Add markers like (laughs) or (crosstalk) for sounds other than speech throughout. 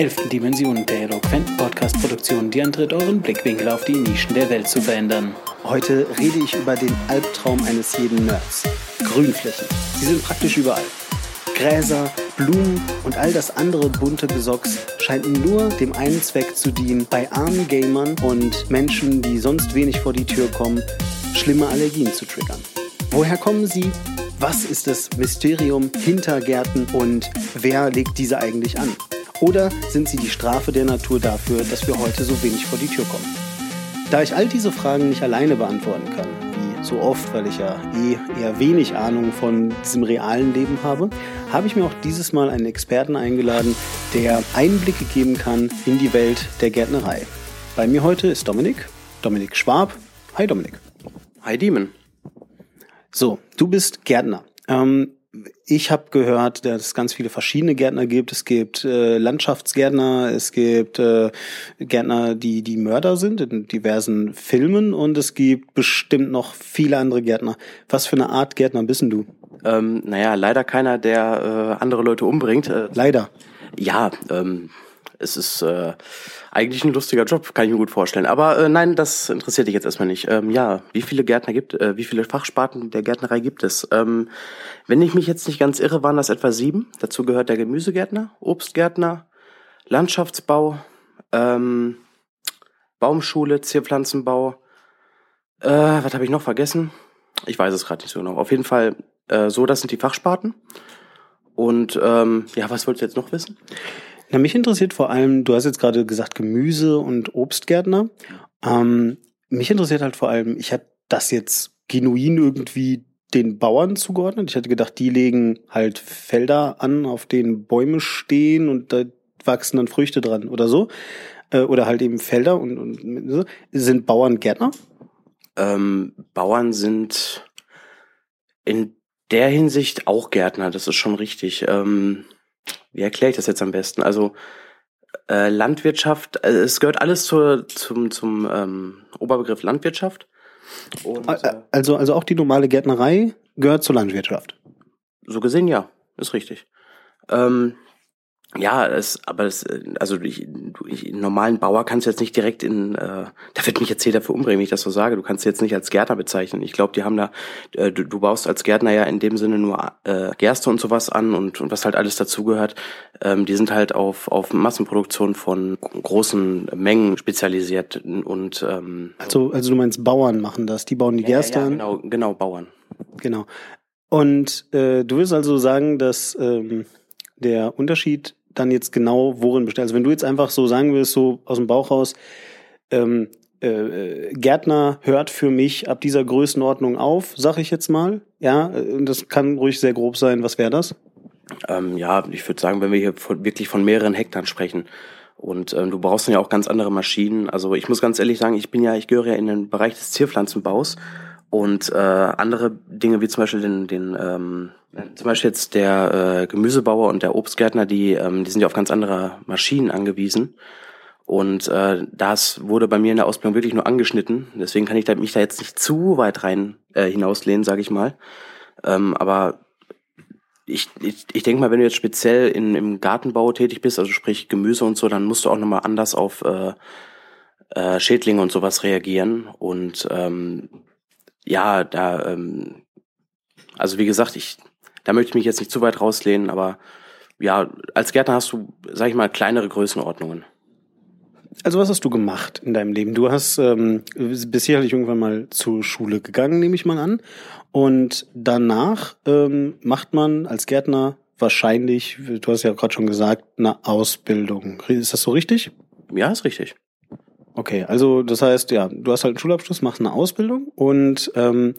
elften Dimension der eloquenten Podcast-Produktion, die antritt, euren Blickwinkel auf die Nischen der Welt zu verändern. Heute rede ich über den Albtraum eines jeden Nerds. Grünflächen. Sie sind praktisch überall. Gräser, Blumen und all das andere bunte Gesocks scheint nur dem einen Zweck zu dienen, bei armen Gamern und Menschen, die sonst wenig vor die Tür kommen, schlimme Allergien zu triggern. Woher kommen sie? Was ist das Mysterium hinter Gärten und wer legt diese eigentlich an? Oder sind sie die Strafe der Natur dafür, dass wir heute so wenig vor die Tür kommen? Da ich all diese Fragen nicht alleine beantworten kann, wie so oft, weil ich ja eh eher wenig Ahnung von diesem realen Leben habe, habe ich mir auch dieses Mal einen Experten eingeladen, der Einblicke geben kann in die Welt der Gärtnerei. Bei mir heute ist Dominik, Dominik Schwab. Hi Dominik. Hi Demon. So, du bist Gärtner. Ähm, ich habe gehört, dass es ganz viele verschiedene Gärtner gibt. Es gibt äh, Landschaftsgärtner, es gibt äh, Gärtner, die die Mörder sind in diversen Filmen und es gibt bestimmt noch viele andere Gärtner. Was für eine Art Gärtner bist denn du? Ähm, naja, leider keiner, der äh, andere Leute umbringt. Äh, leider. Ja, ähm, es ist äh, eigentlich ein lustiger Job, kann ich mir gut vorstellen. Aber äh, nein, das interessiert dich jetzt erstmal nicht. Ähm, ja, wie viele Gärtner gibt, äh, wie viele Fachsparten der Gärtnerei gibt es? Ähm, wenn ich mich jetzt nicht ganz irre, waren das etwa sieben. Dazu gehört der Gemüsegärtner, Obstgärtner, Landschaftsbau, ähm, Baumschule, Zierpflanzenbau. Äh, was habe ich noch vergessen? Ich weiß es gerade nicht so genau. Auf jeden Fall äh, so, das sind die Fachsparten. Und ähm, ja, was wolltest du jetzt noch wissen? Na, mich interessiert vor allem, du hast jetzt gerade gesagt Gemüse und Obstgärtner. Ähm, mich interessiert halt vor allem, ich habe das jetzt genuin irgendwie den Bauern zugeordnet. Ich hätte gedacht, die legen halt Felder an, auf denen Bäume stehen und da wachsen dann Früchte dran oder so. Äh, oder halt eben Felder und, und so. Sind Bauern Gärtner? Ähm, Bauern sind in der Hinsicht auch Gärtner, das ist schon richtig. Ähm, wie erkläre ich das jetzt am besten? Also äh, Landwirtschaft, also es gehört alles zur, zum, zum ähm, Oberbegriff Landwirtschaft. Und, äh, also, also auch die normale Gärtnerei gehört zur Landwirtschaft. So gesehen ja, ist richtig. Ähm, ja, es, aber es, also ich, ich, normalen Bauer kannst du jetzt nicht direkt in, äh, da wird mich jetzt jeder für umbringen, wenn ich das so sage. Du kannst jetzt nicht als Gärtner bezeichnen. Ich glaube, die haben da, äh, du, du baust als Gärtner ja in dem Sinne nur äh, Gerste und sowas an und, und was halt alles dazugehört. Ähm, die sind halt auf, auf Massenproduktion von großen Mengen spezialisiert und ähm, also, also du meinst Bauern machen das, die bauen die Gerste ja, ja, an? Genau, genau, Bauern. Genau. Und äh, du willst also sagen, dass ähm, der Unterschied dann jetzt genau worin besteht? Also wenn du jetzt einfach so sagen willst, so aus dem Bauch raus, ähm, äh, Gärtner hört für mich ab dieser Größenordnung auf, sag ich jetzt mal. Ja, äh, das kann ruhig sehr grob sein. Was wäre das? Ähm, ja, ich würde sagen, wenn wir hier von, wirklich von mehreren Hektar sprechen. Und ähm, du brauchst dann ja auch ganz andere Maschinen. Also ich muss ganz ehrlich sagen, ich bin ja, ich gehöre ja in den Bereich des Zierpflanzenbaus und äh, andere Dinge wie zum Beispiel den, den ähm, zum Beispiel jetzt der äh, Gemüsebauer und der Obstgärtner, die, ähm, die sind ja auf ganz andere Maschinen angewiesen. Und äh, das wurde bei mir in der Ausbildung wirklich nur angeschnitten. Deswegen kann ich da, mich da jetzt nicht zu weit rein äh, hinauslehnen, sage ich mal. Ähm, aber ich, ich, ich denke mal, wenn du jetzt speziell in, im Gartenbau tätig bist, also sprich Gemüse und so, dann musst du auch nochmal anders auf äh, äh, Schädlinge und sowas reagieren. Und ähm, ja, da, ähm, also wie gesagt, ich, da möchte ich mich jetzt nicht zu weit rauslehnen, aber ja, als Gärtner hast du, sag ich mal, kleinere Größenordnungen. Also was hast du gemacht in deinem Leben? Du hast ähm, bist sicherlich irgendwann mal zur Schule gegangen, nehme ich mal an. Und danach ähm, macht man als Gärtner wahrscheinlich, du hast ja gerade schon gesagt, eine Ausbildung. Ist das so richtig? Ja, ist richtig. Okay, also das heißt, ja, du hast halt einen Schulabschluss, machst eine Ausbildung und ähm,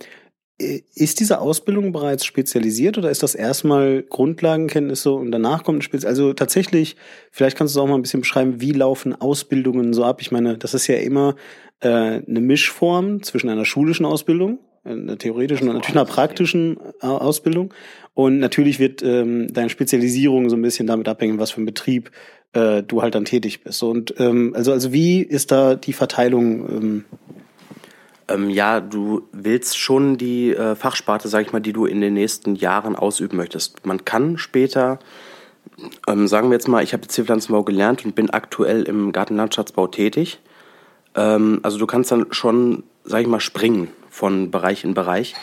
ist diese Ausbildung bereits spezialisiert oder ist das erstmal Grundlagenkenntnisse und danach kommt ein Spezial? Also tatsächlich, vielleicht kannst du es auch mal ein bisschen beschreiben, wie laufen Ausbildungen so ab? Ich meine, das ist ja immer äh, eine Mischform zwischen einer schulischen Ausbildung, einer theoretischen und natürlich einer praktischen äh, Ausbildung. Und natürlich wird ähm, deine Spezialisierung so ein bisschen damit abhängen, was für ein Betrieb äh, du halt dann tätig bist. Und ähm, also, also wie ist da die Verteilung? Ähm, ähm, ja, du willst schon die äh, Fachsparte, sag ich mal, die du in den nächsten Jahren ausüben möchtest. Man kann später Ähm, sagen wir jetzt mal, ich habe Zierpflanzenbau gelernt und bin aktuell im Gartenlandschaftsbau tätig. Ähm, also du kannst dann schon, sag ich mal, springen von Bereich in Bereich.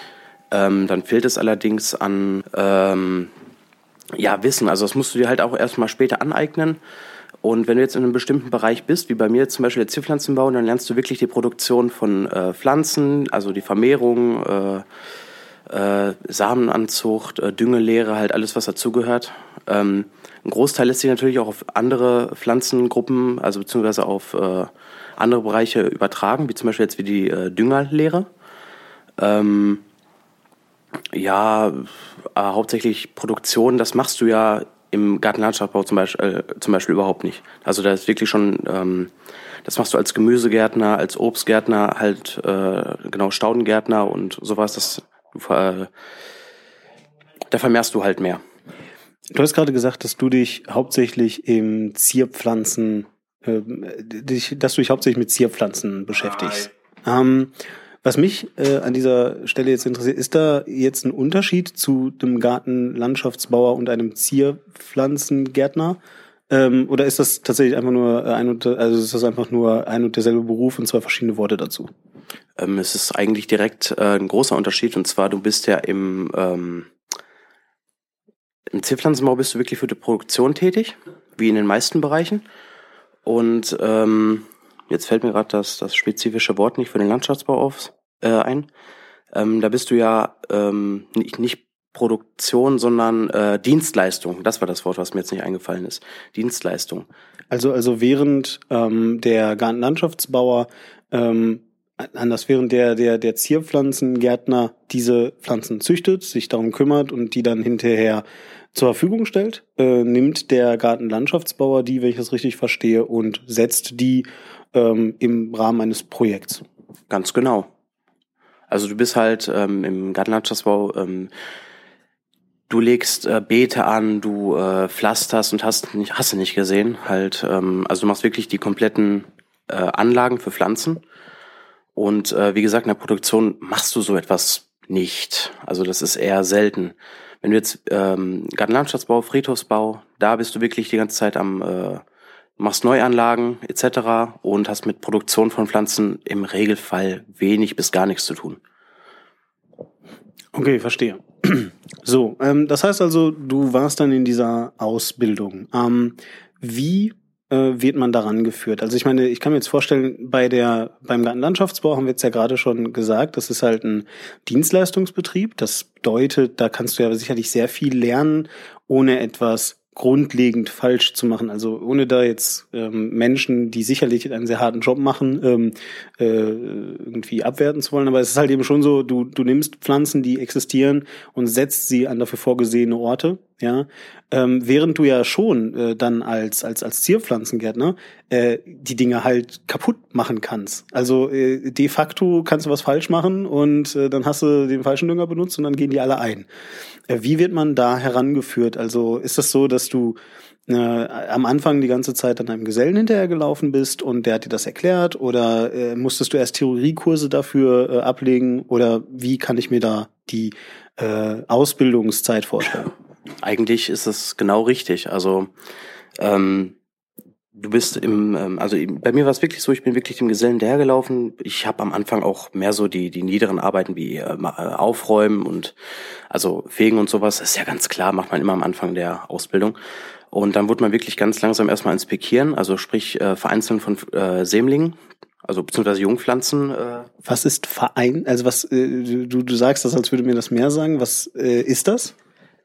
Ähm, dann fehlt es allerdings an ähm, ja, Wissen. Also das musst du dir halt auch erstmal später aneignen. Und wenn du jetzt in einem bestimmten Bereich bist, wie bei mir zum Beispiel der Zierpflanzenbau, dann lernst du wirklich die Produktion von äh, Pflanzen, also die Vermehrung, äh, äh, Samenanzucht, äh, Düngelehre, halt alles, was dazugehört. Ähm, ein Großteil lässt sich natürlich auch auf andere Pflanzengruppen, also beziehungsweise auf äh, andere Bereiche übertragen, wie zum Beispiel jetzt wie die äh, Düngerlehre. Ähm, ja, äh, hauptsächlich Produktion, das machst du ja im Gartenlandschaftsbau zum Beispiel, äh, zum Beispiel überhaupt nicht. Also da ist wirklich schon, ähm, das machst du als Gemüsegärtner, als Obstgärtner, halt äh, genau Staudengärtner und sowas. Das, äh, da vermehrst du halt mehr. Du hast gerade gesagt, dass du dich hauptsächlich im Zierpflanzen, äh, dich, dass du dich hauptsächlich mit Zierpflanzen beschäftigst. Ähm, was mich äh, an dieser Stelle jetzt interessiert, ist da jetzt ein Unterschied zu dem Gartenlandschaftsbauer und einem Zierpflanzengärtner? Ähm, oder ist das tatsächlich einfach nur ein und, also ist das einfach nur ein und derselbe Beruf und zwei verschiedene Worte dazu? Ähm, es ist eigentlich direkt äh, ein großer Unterschied und zwar du bist ja im ähm, im Zierpflanzenbau bist du wirklich für die Produktion tätig, wie in den meisten Bereichen. Und ähm, jetzt fällt mir gerade das, das spezifische Wort nicht für den Landschaftsbau auf, äh, ein. Ähm, da bist du ja ähm, nicht, nicht Produktion, sondern äh, Dienstleistung. Das war das Wort, was mir jetzt nicht eingefallen ist. Dienstleistung. Also, also während ähm, der Gartenlandschaftsbauer ähm, anders während der, der, der Zierpflanzengärtner diese Pflanzen züchtet, sich darum kümmert und die dann hinterher zur Verfügung stellt, äh, nimmt der Gartenlandschaftsbauer die, wenn ich das richtig verstehe, und setzt die ähm, im Rahmen eines Projekts. Ganz genau. Also du bist halt ähm, im Gartenlandschaftsbau, ähm, du legst äh, Beete an, du äh, pflasterst und hast nicht, hast du nicht gesehen, halt, ähm, also du machst wirklich die kompletten äh, Anlagen für Pflanzen. Und äh, wie gesagt, in der Produktion machst du so etwas nicht. Also das ist eher selten. Wenn du jetzt ähm, Gartenlandschaftsbau, Friedhofsbau, da bist du wirklich die ganze Zeit am äh, machst Neuanlagen etc. und hast mit Produktion von Pflanzen im Regelfall wenig bis gar nichts zu tun. Okay, verstehe. (clears throat) So, ähm, das heißt also, du warst dann in dieser Ausbildung. Ähm, wie äh, wird man daran geführt? Also ich meine, ich kann mir jetzt vorstellen, bei der beim Gartenlandschaftsbau haben wir jetzt ja gerade schon gesagt, das ist halt ein Dienstleistungsbetrieb. Das bedeutet, da kannst du ja sicherlich sehr viel lernen, ohne etwas grundlegend falsch zu machen. Also ohne da jetzt ähm, Menschen, die sicherlich einen sehr harten Job machen, ähm, äh, irgendwie abwerten zu wollen. Aber es ist halt eben schon so, du, du nimmst Pflanzen, die existieren und setzt sie an dafür vorgesehene Orte. Ja, ähm, während du ja schon äh, dann als als als Zierpflanzengärtner äh, die Dinge halt kaputt machen kannst. Also äh, de facto kannst du was falsch machen und äh, dann hast du den falschen Dünger benutzt und dann gehen die alle ein. Äh, wie wird man da herangeführt? Also ist das so, dass du äh, am Anfang die ganze Zeit an einem Gesellen hinterhergelaufen bist und der hat dir das erklärt oder äh, musstest du erst Theoriekurse dafür äh, ablegen oder wie kann ich mir da die äh, Ausbildungszeit vorstellen? Eigentlich ist es genau richtig. Also ähm, du bist im, ähm, also bei mir war es wirklich so, ich bin wirklich dem Gesellen dahergelaufen. Ich habe am Anfang auch mehr so die, die niederen Arbeiten wie äh, äh, Aufräumen und also Fegen und sowas. Das ist ja ganz klar, macht man immer am Anfang der Ausbildung. Und dann wurde man wirklich ganz langsam erstmal inspikieren, also sprich äh, Vereinzeln von äh, Sämlingen, also beziehungsweise Jungpflanzen. Äh. Was ist Verein? Also was äh, du, du sagst das, als würde mir das mehr sagen. Was äh, ist das?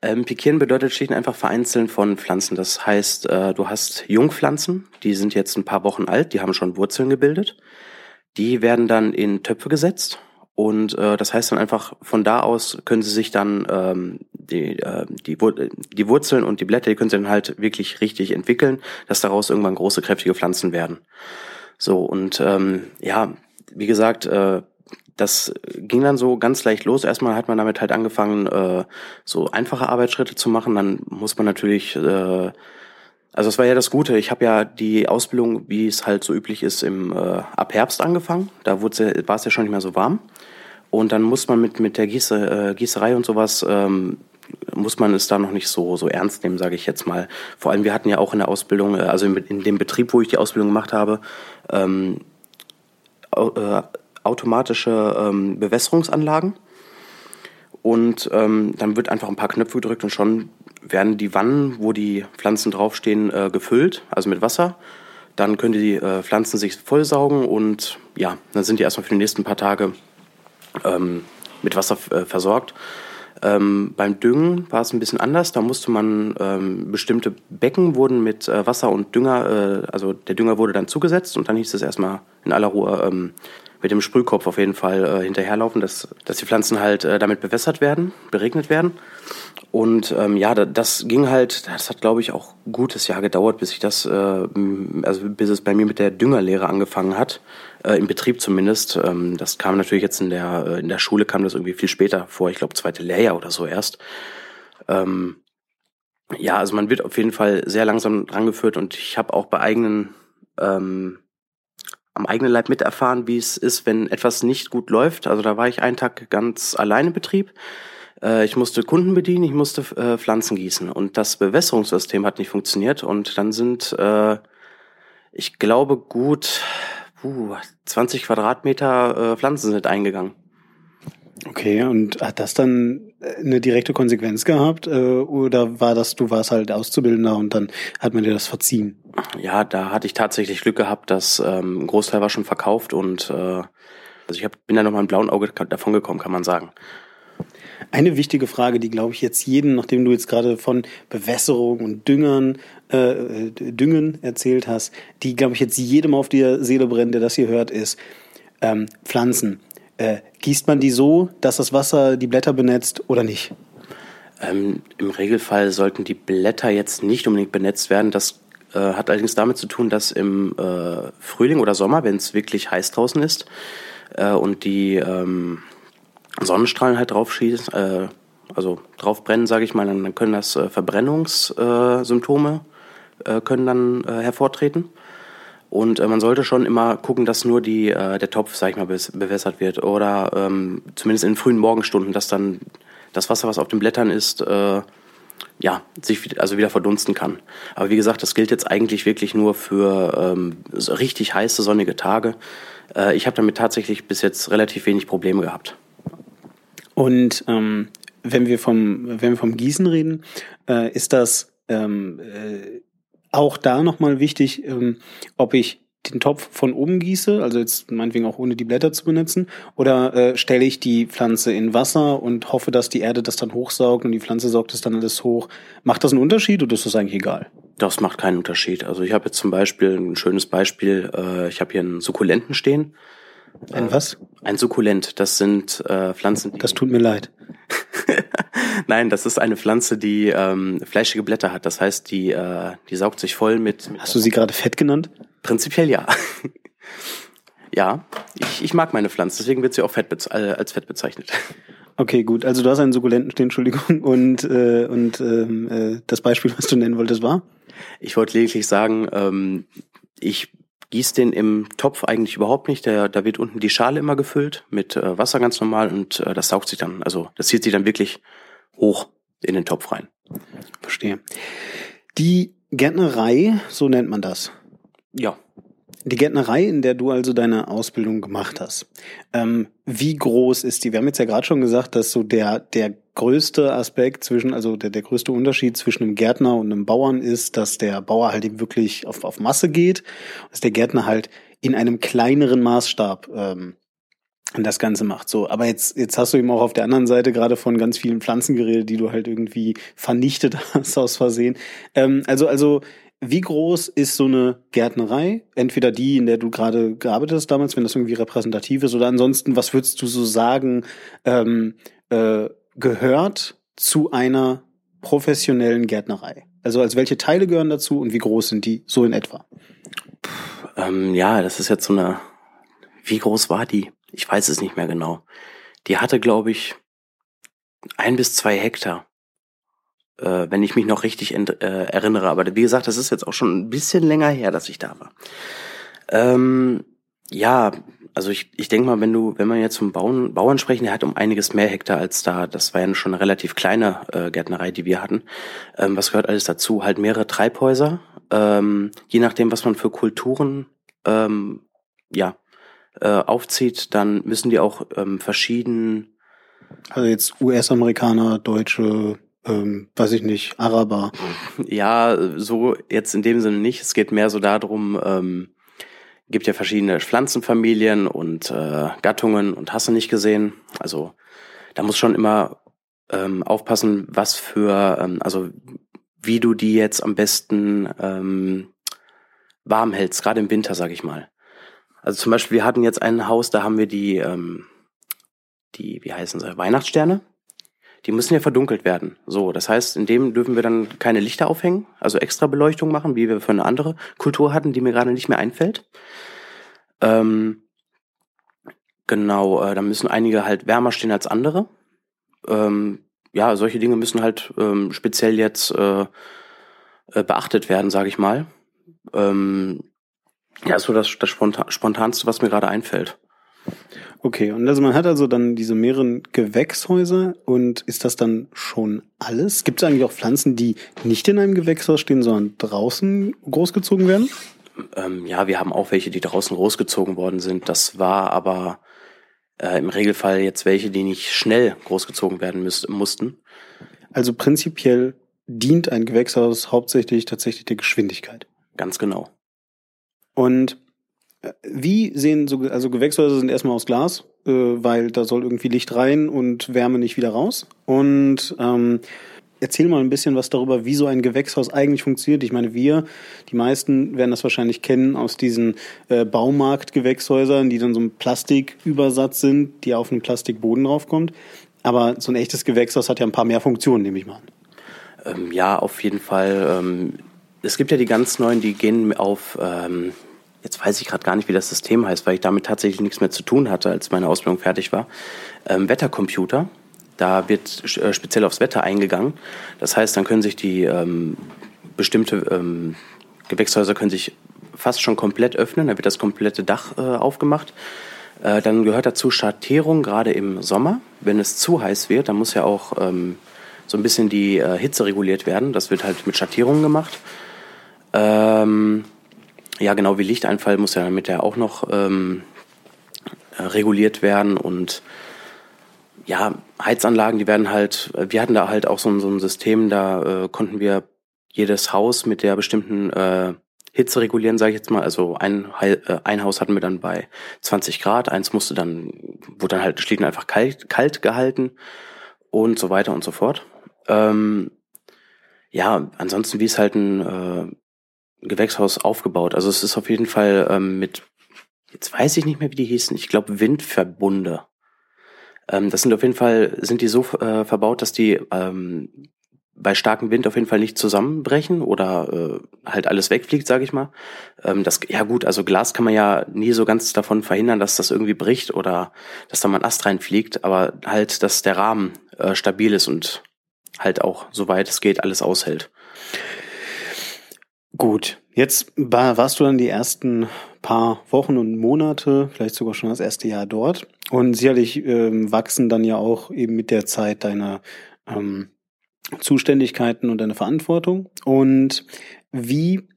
Ähm, pikieren bedeutet schlicht einfach vereinzeln von Pflanzen. Das heißt, äh, du hast Jungpflanzen, die sind jetzt ein paar Wochen alt, die haben schon Wurzeln gebildet. Die werden dann in Töpfe gesetzt und äh, das heißt dann einfach, von da aus können sie sich dann ähm, die, äh, die, die Wurzeln und die Blätter, die können sie dann halt wirklich richtig entwickeln, dass daraus irgendwann große, kräftige Pflanzen werden. So, und ähm, ja, wie gesagt, äh, das ging dann so ganz leicht los. Erstmal hat man damit halt angefangen, äh, so einfache Arbeitsschritte zu machen. Dann muss man natürlich, äh, also es war ja das Gute. Ich habe ja die Ausbildung, wie es halt so üblich ist, im äh, ab Herbst angefangen. Da wurde, war es ja schon nicht mehr so warm. Und dann muss man mit mit der Gieße, äh, Gießerei und sowas ähm, muss man es da noch nicht so, so ernst nehmen, sage ich jetzt mal. Vor allem, wir hatten ja auch in der Ausbildung, äh, also in, in dem Betrieb, wo ich die Ausbildung gemacht habe, ähm, äh, automatische ähm, Bewässerungsanlagen. Und ähm, dann wird einfach ein paar Knöpfe gedrückt und schon werden die Wannen, wo die Pflanzen draufstehen, äh, gefüllt, also mit Wasser. Dann können die äh, Pflanzen sich vollsaugen und ja, dann sind die erstmal für die nächsten paar Tage ähm, mit Wasser äh, versorgt. Ähm, beim Düngen war es ein bisschen anders. Da musste man ähm, bestimmte Becken wurden mit äh, Wasser und Dünger, äh, also der Dünger wurde dann zugesetzt und dann hieß es erstmal in aller Ruhe ähm, mit dem Sprühkopf auf jeden Fall äh, hinterherlaufen, dass, dass die Pflanzen halt äh, damit bewässert werden, beregnet werden. Und ähm, ja, das ging halt, das hat glaube ich auch ein gutes Jahr gedauert, bis ich das, äh, also bis es bei mir mit der Düngerlehre angefangen hat, äh, im Betrieb zumindest. Ähm, das kam natürlich jetzt in der, äh, in der Schule kam das irgendwie viel später vor, ich glaube zweite Lehrjahr oder so erst. Ähm, ja, also man wird auf jeden Fall sehr langsam rangeführt und ich habe auch bei eigenen ähm, am eigenen Leib miterfahren, wie es ist, wenn etwas nicht gut läuft. Also da war ich einen Tag ganz allein im Betrieb. Äh, ich musste Kunden bedienen, ich musste äh, Pflanzen gießen und das Bewässerungssystem hat nicht funktioniert und dann sind, äh, ich glaube, gut uh, 20 Quadratmeter Pflanzen sind eingegangen. Okay, und hat das dann eine direkte Konsequenz gehabt? Äh, oder war das, du warst halt Auszubildender und dann hat man dir das verziehen? Ja, da hatte ich tatsächlich Glück gehabt, dass ähm, ein Großteil war schon verkauft und äh, also ich hab, bin da nochmal ein blauen Auge davon gekommen, kann man sagen. Eine wichtige Frage, die glaube ich jetzt jeden, nachdem du jetzt gerade von Bewässerung und Düngern, äh, Düngen erzählt hast, die glaube ich jetzt jedem auf die Seele brennt, der das hier hört, ist ähm, Pflanzen. Äh, gießt man die so, dass das Wasser die Blätter benetzt oder nicht? Ähm, Im Regelfall sollten die Blätter jetzt nicht unbedingt benetzt werden. Das äh, hat allerdings damit zu tun, dass im äh, Frühling oder Sommer, wenn es wirklich heiß draußen ist äh, und die ähm, Sonnenstrahlen halt drauf schießen, äh, also drauf brennen, sage ich mal, dann, können das äh, Verbrennungssymptome können dann hervortreten. Und äh, man sollte schon immer gucken, dass nur die, äh, der Topf, sag ich mal, bewässert wird. Oder ähm, zumindest in frühen Morgenstunden, dass dann das Wasser, was auf den Blättern ist, äh, ja, sich also wieder verdunsten kann. Aber wie gesagt, das gilt jetzt eigentlich wirklich nur für ähm, richtig heiße, sonnige Tage. Äh, ich habe damit tatsächlich bis jetzt relativ wenig Probleme gehabt. Und ähm, wenn wir vom, wenn wir vom Gießen reden, äh, ist das ähm, äh, auch da nochmal wichtig, ähm, ob ich den Topf von oben gieße, also jetzt meinetwegen auch ohne die Blätter zu benutzen, oder äh, stelle ich die Pflanze in Wasser und hoffe, dass die Erde das dann hochsaugt und die Pflanze saugt es dann alles hoch. Macht das einen Unterschied oder ist das eigentlich egal? Das macht keinen Unterschied. Also ich habe jetzt zum Beispiel ein schönes Beispiel, äh, ich habe hier einen Sukkulenten stehen. Ein was? Ein Sukkulent, das sind äh, Pflanzen. das tut mir leid. (laughs) Nein, das ist eine Pflanze, die ähm, fleischige Blätter hat. Das heißt, die, äh, die saugt sich voll mit, mit. Hast du sie gerade fett genannt? Prinzipiell ja. (laughs) ja, ich, ich mag meine Pflanze, deswegen wird sie auch fett äh, als fett bezeichnet. Okay, gut. Also du hast einen Sukkulenten stehen, Entschuldigung. (laughs) Und, äh, und ähm, äh, das Beispiel, was du nennen wolltest, war? Ich wollte lediglich sagen, ähm, ich gieße den im Topf eigentlich überhaupt nicht. Der, da wird unten die Schale immer gefüllt mit äh, Wasser ganz normal und äh, das saugt sich dann, also das zieht sich dann wirklich hoch in den Topf rein. Verstehe. Die Gärtnerei, so nennt man das. Ja. Die Gärtnerei, in der du also deine Ausbildung gemacht hast, ähm, wie groß ist die? Wir haben jetzt ja gerade schon gesagt, dass so der, der größte Aspekt zwischen, also der, der größte Unterschied zwischen einem Gärtner und einem Bauern ist, dass der Bauer halt eben wirklich auf, auf Masse geht, dass der Gärtner halt in einem kleineren Maßstab ähm, das Ganze macht. So, aber jetzt, jetzt hast du eben auch auf der anderen Seite gerade von ganz vielen Pflanzen geredet, die du halt irgendwie vernichtet (laughs) hast aus Versehen. Ähm, also, also wie groß ist so eine Gärtnerei? Entweder die, in der du gerade gearbeitet hast damals, wenn das irgendwie repräsentativ ist, oder ansonsten, was würdest du so sagen, ähm, äh, gehört zu einer professionellen Gärtnerei? Also als welche Teile gehören dazu und wie groß sind die so in etwa? Puh, ähm, ja, das ist jetzt so eine. Wie groß war die? Ich weiß es nicht mehr genau. Die hatte, glaube ich, ein bis zwei Hektar äh, wenn ich mich noch richtig äh, erinnere. Aber wie gesagt, das ist jetzt auch schon ein bisschen länger her, dass ich da war. Ähm, ja, also ich, ich denke mal, wenn du, wenn man jetzt vom Bauern, Bauern sprechen, der hat um einiges mehr Hektar als da. Das war ja schon eine relativ kleine äh, Gärtnerei, die wir hatten. Ähm, was gehört alles dazu? Halt mehrere Treibhäuser. Ähm, je nachdem, was man für Kulturen ähm, ja, äh, aufzieht, dann müssen die auch ähm, verschieden. Also jetzt US-Amerikaner, Deutsche, ähm, weiß ich nicht, Araber. Ja, so jetzt in dem Sinne nicht. Es geht mehr so darum, ähm, gibt ja verschiedene Pflanzenfamilien und äh, Gattungen und hast du nicht gesehen. Also da muss schon immer ähm, aufpassen, was für, ähm, also wie du die jetzt am besten ähm, warm hältst, gerade im Winter, sag ich mal. Also zum Beispiel, wir hatten jetzt ein Haus, da haben wir die, ähm, die, wie heißen sie, Weihnachtssterne die müssen ja verdunkelt werden. So, das heißt, in dem dürfen wir dann keine Lichter aufhängen, also extra Beleuchtung machen, wie wir für eine andere Kultur hatten, die mir gerade nicht mehr einfällt. Ähm, genau, äh, da müssen einige halt wärmer stehen als andere. Ähm, ja, solche Dinge müssen halt ähm, speziell jetzt äh, äh, beachtet werden, sage ich mal. Ähm, ja, so das, das Spontanste, was mir gerade einfällt. Okay, und also man hat also dann diese mehreren Gewächshäuser und ist das dann schon alles? Gibt es eigentlich auch Pflanzen, die nicht in einem Gewächshaus stehen, sondern draußen großgezogen werden? Ähm, ja, wir haben auch welche, die draußen großgezogen worden sind. Das war aber äh, im Regelfall jetzt welche, die nicht schnell großgezogen werden müß, mussten. Also prinzipiell dient ein Gewächshaus hauptsächlich tatsächlich der Geschwindigkeit. Ganz genau. Und wie sehen so, also Gewächshäuser sind erstmal aus Glas, äh, weil da soll irgendwie Licht rein und Wärme nicht wieder raus. Und ähm, erzähl mal ein bisschen was darüber, wie so ein Gewächshaus eigentlich funktioniert. Ich meine, wir, die meisten werden das wahrscheinlich kennen aus diesen äh, Baumarkt-Gewächshäusern, die dann so ein Plastikübersatz sind, die auf einen Plastikboden draufkommt. Aber so ein echtes Gewächshaus hat ja ein paar mehr Funktionen, nehme ich mal an. Ähm, ja, auf jeden Fall. Ähm, es gibt ja die ganz neuen, die gehen auf ähm, jetzt weiß ich gerade gar nicht, wie das System heißt, weil ich damit tatsächlich nichts mehr zu tun hatte, als meine Ausbildung fertig war. Ähm, Wettercomputer. Da wird äh, speziell aufs Wetter eingegangen. Das heißt, dann können sich die ähm, bestimmte ähm, Gewächshäuser können sich fast schon komplett öffnen. Da wird das komplette Dach äh, aufgemacht. Äh, dann gehört dazu Schattierung, gerade im Sommer. Wenn es zu heiß wird, dann muss ja auch ähm, so ein bisschen die äh, Hitze reguliert werden. Das wird halt mit Schattierungen gemacht. Ähm, ja, genau wie Lichteinfall muss ja damit ja auch noch ähm, reguliert werden und ja, Heizanlagen, die werden halt, wir hatten da halt auch so, ein, so ein System, da äh, konnten wir jedes Haus mit der bestimmten äh, Hitze regulieren, sage ich jetzt mal. Also ein, äh, ein Haus hatten wir dann bei 20 Grad, eins musste dann, wurde dann halt schlicht einfach kalt, kalt gehalten und so weiter und so fort. Ähm, ja, ansonsten, wie es halt ein äh, Gewächshaus aufgebaut. Also es ist auf jeden Fall ähm, mit, jetzt weiß ich nicht mehr, wie die hießen, ich glaube Windverbunde. Ähm, das sind auf jeden Fall, sind die so äh, verbaut, dass die ähm, bei starkem Wind auf jeden Fall nicht zusammenbrechen oder äh, halt alles wegfliegt, sage ich mal. Ähm, das, ja gut, also Glas kann man ja nie so ganz davon verhindern, dass das irgendwie bricht oder dass da mal ein Ast reinfliegt, aber halt, dass der Rahmen äh, stabil ist und halt auch, soweit es geht, alles aushält. Gut, jetzt war, warst du dann die ersten paar Wochen und Monate, vielleicht sogar schon das erste Jahr dort. Und sicherlich ähm, wachsen dann ja auch eben mit der Zeit deine ähm, Zuständigkeiten und deine Verantwortung. Und wie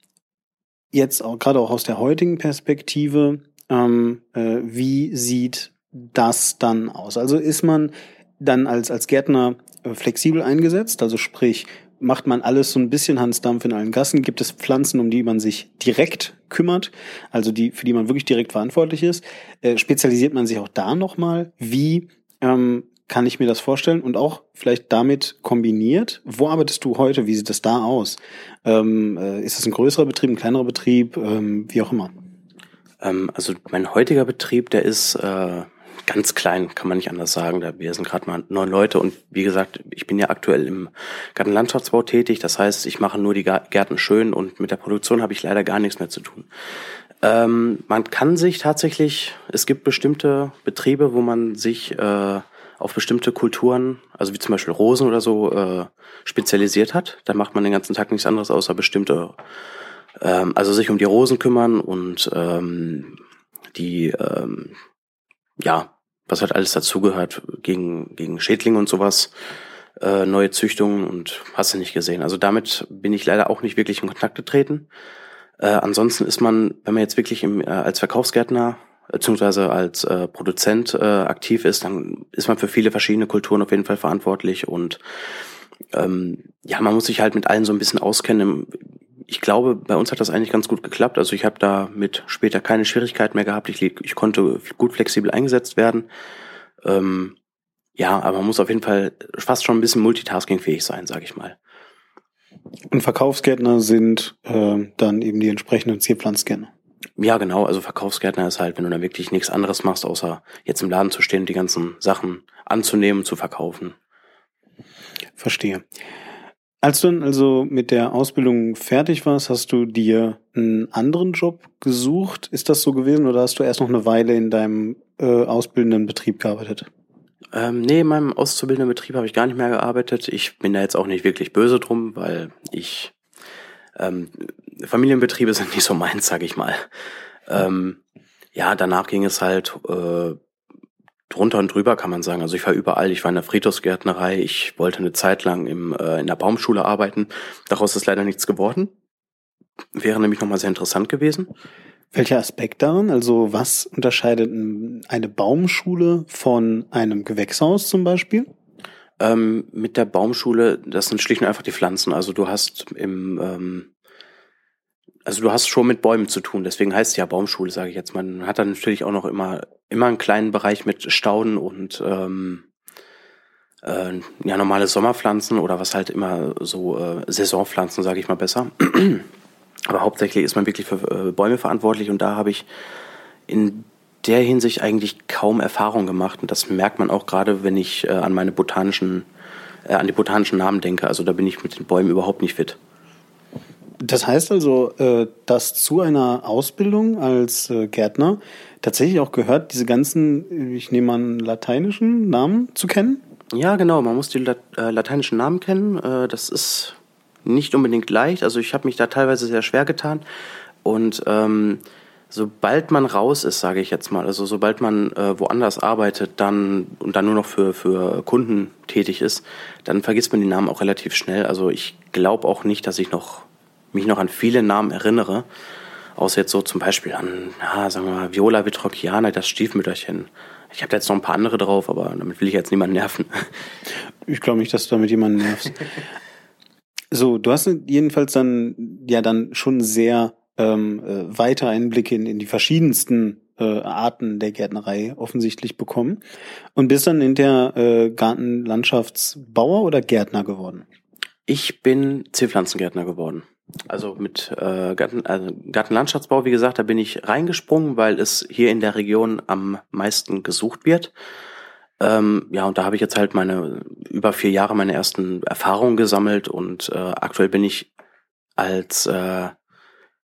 jetzt auch gerade auch aus der heutigen Perspektive, ähm, äh, wie sieht das dann aus? Also ist man dann als, als Gärtner äh, flexibel eingesetzt, also sprich, macht man alles so ein bisschen Hansdampf in allen Gassen. Gibt es Pflanzen, um die man sich direkt kümmert, also die, für die man wirklich direkt verantwortlich ist? Äh, spezialisiert man sich auch da nochmal? Wie ähm, kann ich mir das vorstellen? Und auch vielleicht damit kombiniert, wo arbeitest du heute? Wie sieht das da aus? Ähm, äh, ist das ein größerer Betrieb, ein kleinerer Betrieb, ähm, wie auch immer? Ähm, also mein heutiger Betrieb, der ist äh, ganz klein, kann man nicht anders sagen. Wir sind gerade mal neun Leute und wie gesagt, ich bin ja aktuell im Gartenlandschaftsbau tätig. Das heißt, ich mache nur die Gärten schön und mit der Produktion habe ich leider gar nichts mehr zu tun. Ähm, man kann sich tatsächlich, es gibt bestimmte Betriebe, wo man sich äh, auf bestimmte Kulturen, also wie zum Beispiel Rosen oder so, äh, spezialisiert hat. Da macht man den ganzen Tag nichts anderes außer bestimmte, ähm, also sich um die Rosen kümmern und ähm, die, ähm, ja, was halt alles dazugehört, gegen, gegen Schädlinge und sowas, äh, neue Züchtungen und hast du nicht gesehen. Also damit bin ich leider auch nicht wirklich in Kontakt getreten. Äh, ansonsten ist man, wenn man jetzt wirklich im, äh, als Verkaufsgärtner beziehungsweise als äh, Produzent äh, aktiv ist, dann ist man für viele verschiedene Kulturen auf jeden Fall verantwortlich und ähm, ja, man muss sich halt mit allen so ein bisschen auskennen. Ich glaube, bei uns hat das eigentlich ganz gut geklappt. Also ich habe da mit später keine Schwierigkeiten mehr gehabt. Ich, ich konnte gut flexibel eingesetzt werden. Ähm, ja, aber man muss auf jeden Fall fast schon ein bisschen multitaskingfähig sein, sage ich mal. Und Verkaufsgärtner sind äh, dann eben die entsprechenden Zierpflanzgärtner. Ja, genau. Also Verkaufsgärtner ist halt, wenn du da wirklich nichts anderes machst, außer jetzt im Laden zu stehen und die ganzen Sachen anzunehmen, zu verkaufen. Verstehe. Als du dann also mit der Ausbildung fertig warst, hast du dir einen anderen Job gesucht? Ist das so gewesen oder hast du erst noch eine Weile in deinem äh, ausbildenden Betrieb gearbeitet? Ähm, nee, in meinem auszubildenden Betrieb habe ich gar nicht mehr gearbeitet. Ich bin da jetzt auch nicht wirklich böse drum, weil ich ähm, Familienbetriebe sind nicht so meins, sag ich mal. Ähm, ja, danach ging es halt äh, drunter und drüber, kann man sagen. Also ich war überall. Ich war in der Friedhofsgärtnerei. Ich wollte eine Zeit lang im, äh, in der Baumschule arbeiten. Daraus ist leider nichts geworden. Wäre nämlich nochmal sehr interessant gewesen. Welcher Aspekt daran? Also was unterscheidet eine Baumschule von einem Gewächshaus zum Beispiel? Ähm, mit der Baumschule, das sind schlicht und einfach die Pflanzen. Also du hast im, ähm, also du hast schon mit Bäumen zu tun, deswegen heißt es ja Baumschule, sage ich jetzt. Man hat dann natürlich auch noch immer, immer einen kleinen Bereich mit Stauden und ähm, äh, ja, normale Sommerpflanzen oder was halt immer so äh, Saisonpflanzen, sage ich mal besser. (clears throat) Aber hauptsächlich ist man wirklich für äh, Bäume verantwortlich und da habe ich in der Hinsicht eigentlich kaum Erfahrung gemacht und das merkt man auch gerade, wenn ich äh, an meine botanischen, äh, an die botanischen Namen denke. Also da bin ich mit den Bäumen überhaupt nicht fit. Das heißt also, äh, dass zu einer Ausbildung als äh, Gärtner tatsächlich auch gehört, diese ganzen, ich nehme an, lateinischen Namen zu kennen? Ja, genau. Man muss die äh, lateinischen Namen kennen. das ist nicht unbedingt leicht. Also ich habe mich da teilweise sehr schwer getan. Und ähm, sobald man raus ist, sage ich jetzt mal, also sobald man äh, woanders arbeitet, dann und dann nur noch für für Kunden tätig ist, dann vergisst man die Namen auch relativ schnell. Also ich glaube auch nicht, dass ich noch mich noch an viele Namen erinnere, außer jetzt so zum Beispiel an, ja, sagen wir mal, Viola Vitrociana, das Stiefmütterchen. Ich habe da jetzt noch ein paar andere drauf, aber damit will ich jetzt niemanden nerven. (laughs) Ich glaube nicht, dass du damit jemanden nervst. so, du hast jedenfalls dann ja dann schon sehr ähm, äh, weiter Einblicke in, in die verschiedensten äh, Arten der Gärtnerei offensichtlich bekommen und bist dann hinter äh, Gartenlandschaftsbauer oder Gärtner geworden? Ich bin Zierpflanzengärtner geworden. Also mit äh, Garten, also Gartenlandschaftsbau, wie gesagt, da bin ich reingesprungen, weil es hier in der Region am meisten gesucht wird. Ähm, ja, und da habe ich jetzt halt meine über vier Jahre meine ersten Erfahrungen gesammelt und äh, aktuell bin ich als äh,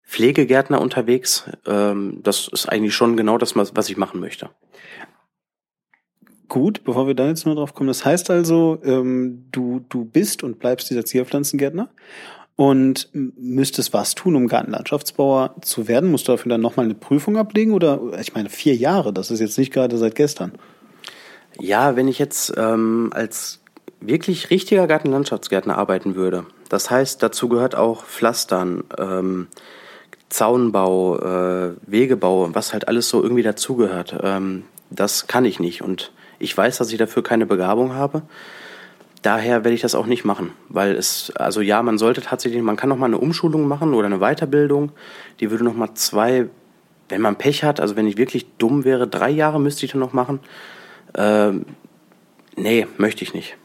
Pflegegärtner unterwegs. Ähm, das ist eigentlich schon genau das, was ich machen möchte. Gut, bevor wir da jetzt nur drauf kommen, das heißt also, ähm, du, du bist und bleibst dieser Zierpflanzengärtner und müsstest was tun, um Gartenlandschaftsbauer zu werden? Musst du dafür dann nochmal eine Prüfung ablegen? Oder ich meine, vier Jahre, das ist jetzt nicht gerade seit gestern. Ja, wenn ich jetzt ähm, als wirklich richtiger Gartenlandschaftsgärtner arbeiten würde, das heißt, dazu gehört auch Pflastern, ähm, Zaunbau, äh, Wegebau, was halt alles so irgendwie dazugehört. Ähm, das kann ich nicht und ich weiß, dass ich dafür keine Begabung habe. Daher werde ich das auch nicht machen, weil es, also ja, man sollte tatsächlich, man kann noch mal eine Umschulung machen oder eine Weiterbildung. Die würde noch mal zwei, wenn man Pech hat, also wenn ich wirklich dumm wäre, drei Jahre müsste ich dann noch machen. Ähm, nee, möchte ich nicht.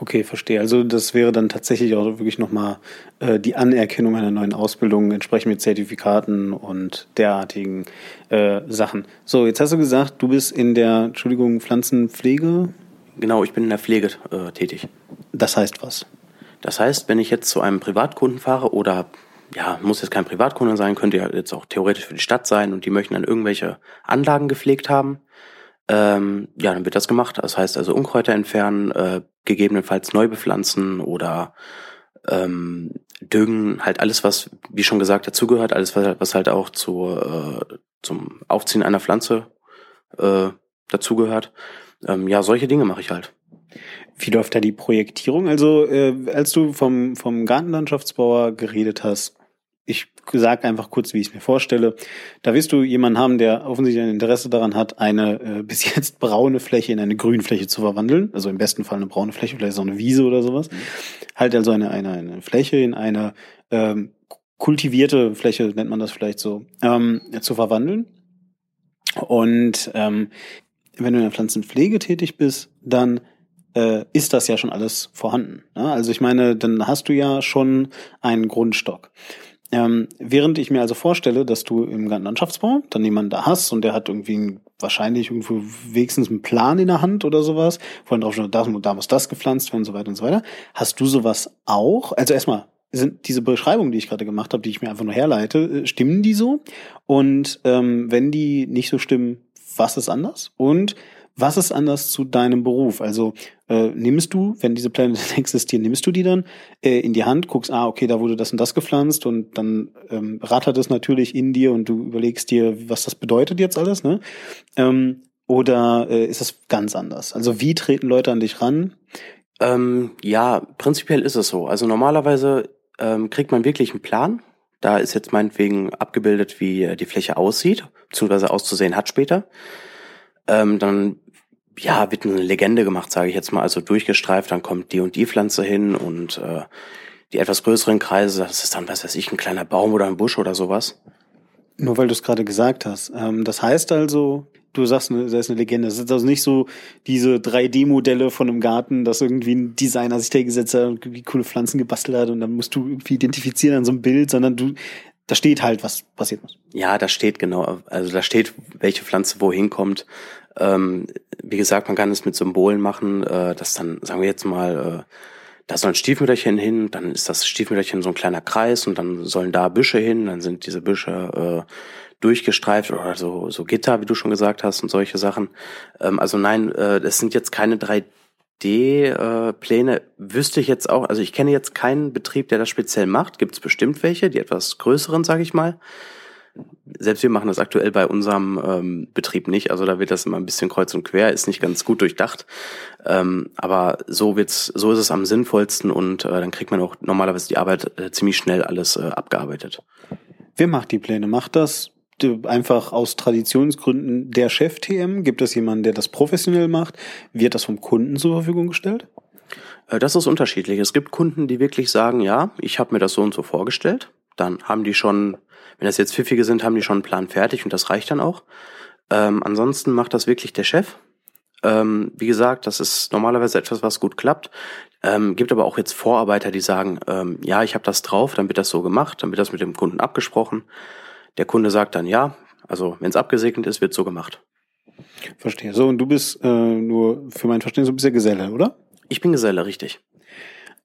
Okay, verstehe. Also das wäre dann tatsächlich auch wirklich nochmal äh, die Anerkennung einer neuen Ausbildung, entsprechend mit Zertifikaten und derartigen äh, Sachen. So, jetzt hast du gesagt, du bist in der, Entschuldigung, Pflanzenpflege. Genau, ich bin in der Pflege äh, tätig. Das heißt was? Das heißt, wenn ich jetzt zu einem Privatkunden fahre oder ja, muss jetzt kein Privatkunde sein, könnte ja jetzt auch theoretisch für die Stadt sein und die möchten dann irgendwelche Anlagen gepflegt haben, ähm, ja, dann wird das gemacht. Das heißt also Unkräuter entfernen, äh, gegebenenfalls neu bepflanzen oder ähm, Düngen, halt alles, was, wie schon gesagt, dazugehört, alles, was, was halt auch zu, äh, zum Aufziehen einer Pflanze äh, dazugehört. Ähm, ja, solche Dinge mache ich halt. Wie läuft da die Projektierung? Also, äh, als du vom, vom Gartenlandschaftsbauer geredet hast, ich sage einfach kurz, wie ich es mir vorstelle. Da wirst du jemanden haben, der offensichtlich ein Interesse daran hat, eine äh, (laughs) bis jetzt braune Fläche in eine Grünfläche zu verwandeln. Also im besten Fall eine braune Fläche, vielleicht so eine Wiese oder sowas. Mhm. Halt also eine, eine, eine Fläche in eine ähm, kultivierte Fläche, nennt man das vielleicht so, ähm, zu verwandeln. Und ähm, wenn du in der Pflanzenpflege tätig bist, dann äh, ist das ja schon alles vorhanden. Ne? Also ich meine, dann hast du ja schon einen Grundstock. Ähm, während ich mir also vorstelle, dass du im Landschaftsbau dann jemanden da hast und der hat irgendwie wahrscheinlich irgendwo wenigstens einen Plan in der Hand oder sowas, vorhin drauf schon, da, da muss das gepflanzt werden und so weiter und so weiter. Hast du sowas auch? Also erstmal, sind diese Beschreibungen, die ich gerade gemacht habe, die ich mir einfach nur herleite, äh, stimmen die so? Und ähm, wenn die nicht so stimmen, was ist anders? Und was ist anders zu deinem Beruf? Also äh, nimmst du, wenn diese Pläne (laughs) existieren, nimmst du die dann äh, in die Hand, guckst, ah, okay, da wurde das und das gepflanzt und dann ähm, rattert es natürlich in dir und du überlegst dir, was das bedeutet jetzt alles, ne? Ähm, oder äh, ist es ganz anders? Also wie treten Leute an dich ran? Ähm, ja, prinzipiell ist es so. Also normalerweise ähm, kriegt man wirklich einen Plan. Da ist jetzt meinetwegen abgebildet, wie die Fläche aussieht, beziehungsweise auszusehen hat später. Ähm, dann ja, wird eine Legende gemacht, sage ich jetzt mal, also durchgestreift, dann kommt die und die Pflanze hin und äh, die etwas größeren Kreise, das ist dann, was weiß ich, ein kleiner Baum oder ein Busch oder sowas. Nur weil du es gerade gesagt hast. Ähm, das heißt also, du sagst, das ist eine Legende. Das ist also nicht so diese 3D-Modelle von einem Garten, dass irgendwie ein Designer sich da gesetzt hat und irgendwie coole Pflanzen gebastelt hat und dann musst du irgendwie identifizieren an so einem Bild, sondern du, da steht halt, was passiert muss. Ja, da steht genau, also da steht, welche Pflanze wohin kommt. Ähm, wie gesagt, man kann es mit Symbolen machen, äh, dass dann, sagen wir jetzt mal, äh, da soll ein Stiefmütterchen hin, dann ist das Stiefmütterchen so ein kleiner Kreis und dann sollen da Büsche hin, dann sind diese Büsche äh, durchgestreift oder so, so Gitter, wie du schon gesagt hast und solche Sachen. Ähm, also nein, äh, das sind jetzt keine 3D-Pläne. Äh, Wüsste ich jetzt auch, also ich kenne jetzt keinen Betrieb, der das speziell macht. Gibt es bestimmt welche, die etwas größeren, sage ich mal. Selbst wir machen das aktuell bei unserem ähm, Betrieb nicht. Also da wird das immer ein bisschen kreuz und quer, ist nicht ganz gut durchdacht. Ähm, aber so wird's, so ist es am sinnvollsten und äh, dann kriegt man auch normalerweise die Arbeit äh, ziemlich schnell alles äh, abgearbeitet. Wer macht die Pläne? Macht das einfach aus Traditionsgründen der Chef-TM? Gibt es jemanden, der das professionell macht? Wird das vom Kunden zur Verfügung gestellt? Äh, das ist unterschiedlich. Es gibt Kunden, die wirklich sagen, ja, ich habe mir das so und so vorgestellt. Dann haben die schon wenn das jetzt Pfiffige sind, haben die schon einen Plan fertig und das reicht dann auch. Ähm, ansonsten macht das wirklich der Chef. Ähm, wie gesagt, das ist normalerweise etwas, was gut klappt. Ähm, gibt aber auch jetzt Vorarbeiter, die sagen, ähm, ja, ich habe das drauf, dann wird das so gemacht, dann wird das mit dem Kunden abgesprochen. Der Kunde sagt dann ja, also wenn es abgesegnet ist, wird so gemacht. Verstehe. So, und du bist äh, nur für mein Verständnis, du bist ja Geselle, oder? Ich bin Geselle, richtig.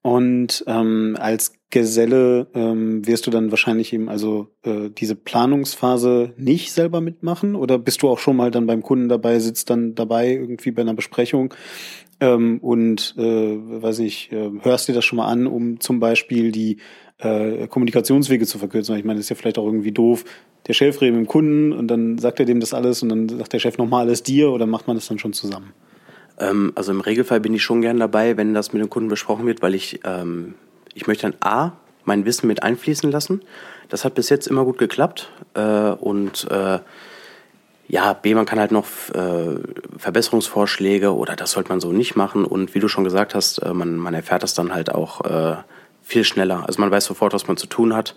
Und ähm, als Geselle ähm, wirst du dann wahrscheinlich eben also äh, diese Planungsphase nicht selber mitmachen oder bist du auch schon mal dann beim Kunden dabei, sitzt dann dabei irgendwie bei einer Besprechung ähm, und äh, weiß ich, äh, hörst dir das schon mal an, um zum Beispiel die äh, Kommunikationswege zu verkürzen. Ich meine, das ist ja vielleicht auch irgendwie doof. Der Chef redet mit dem Kunden und dann sagt er dem das alles und dann sagt der Chef nochmal alles dir oder macht man das dann schon zusammen? Ähm, also im Regelfall bin ich schon gern dabei, wenn das mit dem Kunden besprochen wird, weil ich, ähm, ich möchte dann A, mein Wissen mit einfließen lassen. Das hat bis jetzt immer gut geklappt. Äh, und äh, ja, B, man kann halt noch äh, Verbesserungsvorschläge oder das sollte man so nicht machen. Und wie du schon gesagt hast, äh, man, man erfährt das dann halt auch äh, viel schneller. Also man weiß sofort, was man zu tun hat.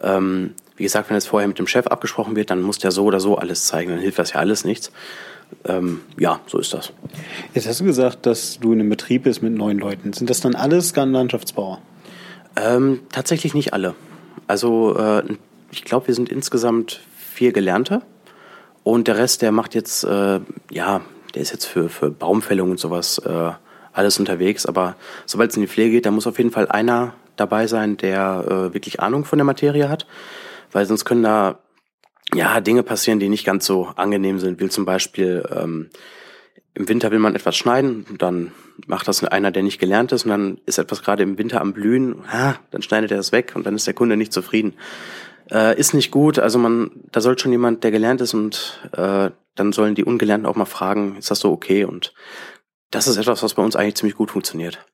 Ähm, wie gesagt, wenn es vorher mit dem Chef abgesprochen wird, dann muss der so oder so alles zeigen, dann hilft das ja alles nichts ähm, ja, so ist das. Jetzt hast du gesagt, dass du in einem Betrieb bist mit neun Leuten. Sind das dann alles Landschaftsbauer? Ähm, tatsächlich nicht alle. Also äh, ich glaube, wir sind insgesamt vier Gelernte und der Rest, der macht jetzt, äh, ja, der ist jetzt für, für Baumfällung und sowas äh, alles unterwegs. Aber sobald es in die Pflege geht, da muss auf jeden Fall einer dabei sein, der äh, wirklich Ahnung von der Materie hat, weil sonst können da ja, Dinge passieren, die nicht ganz so angenehm sind, wie zum Beispiel ähm, im Winter will man etwas schneiden, dann macht das einer, der nicht gelernt ist und dann ist etwas gerade im Winter am Blühen, ah, dann schneidet er es weg und dann ist der Kunde nicht zufrieden. Äh, ist nicht gut, also man, da soll schon jemand, der gelernt ist und äh, dann sollen die Ungelernten auch mal fragen, ist das so okay? Und das ist etwas, was bei uns eigentlich ziemlich gut funktioniert.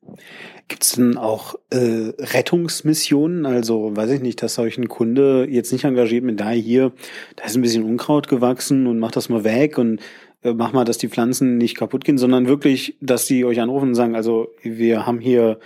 Gibt es denn auch äh, Rettungsmissionen? Also weiß ich nicht, dass euch ein Kunde jetzt nicht engagiert mit da hier, da ist ein bisschen Unkraut gewachsen und macht das mal weg und äh, mach mal, dass die Pflanzen nicht kaputt gehen, sondern wirklich, dass die euch anrufen und sagen, also wir haben hier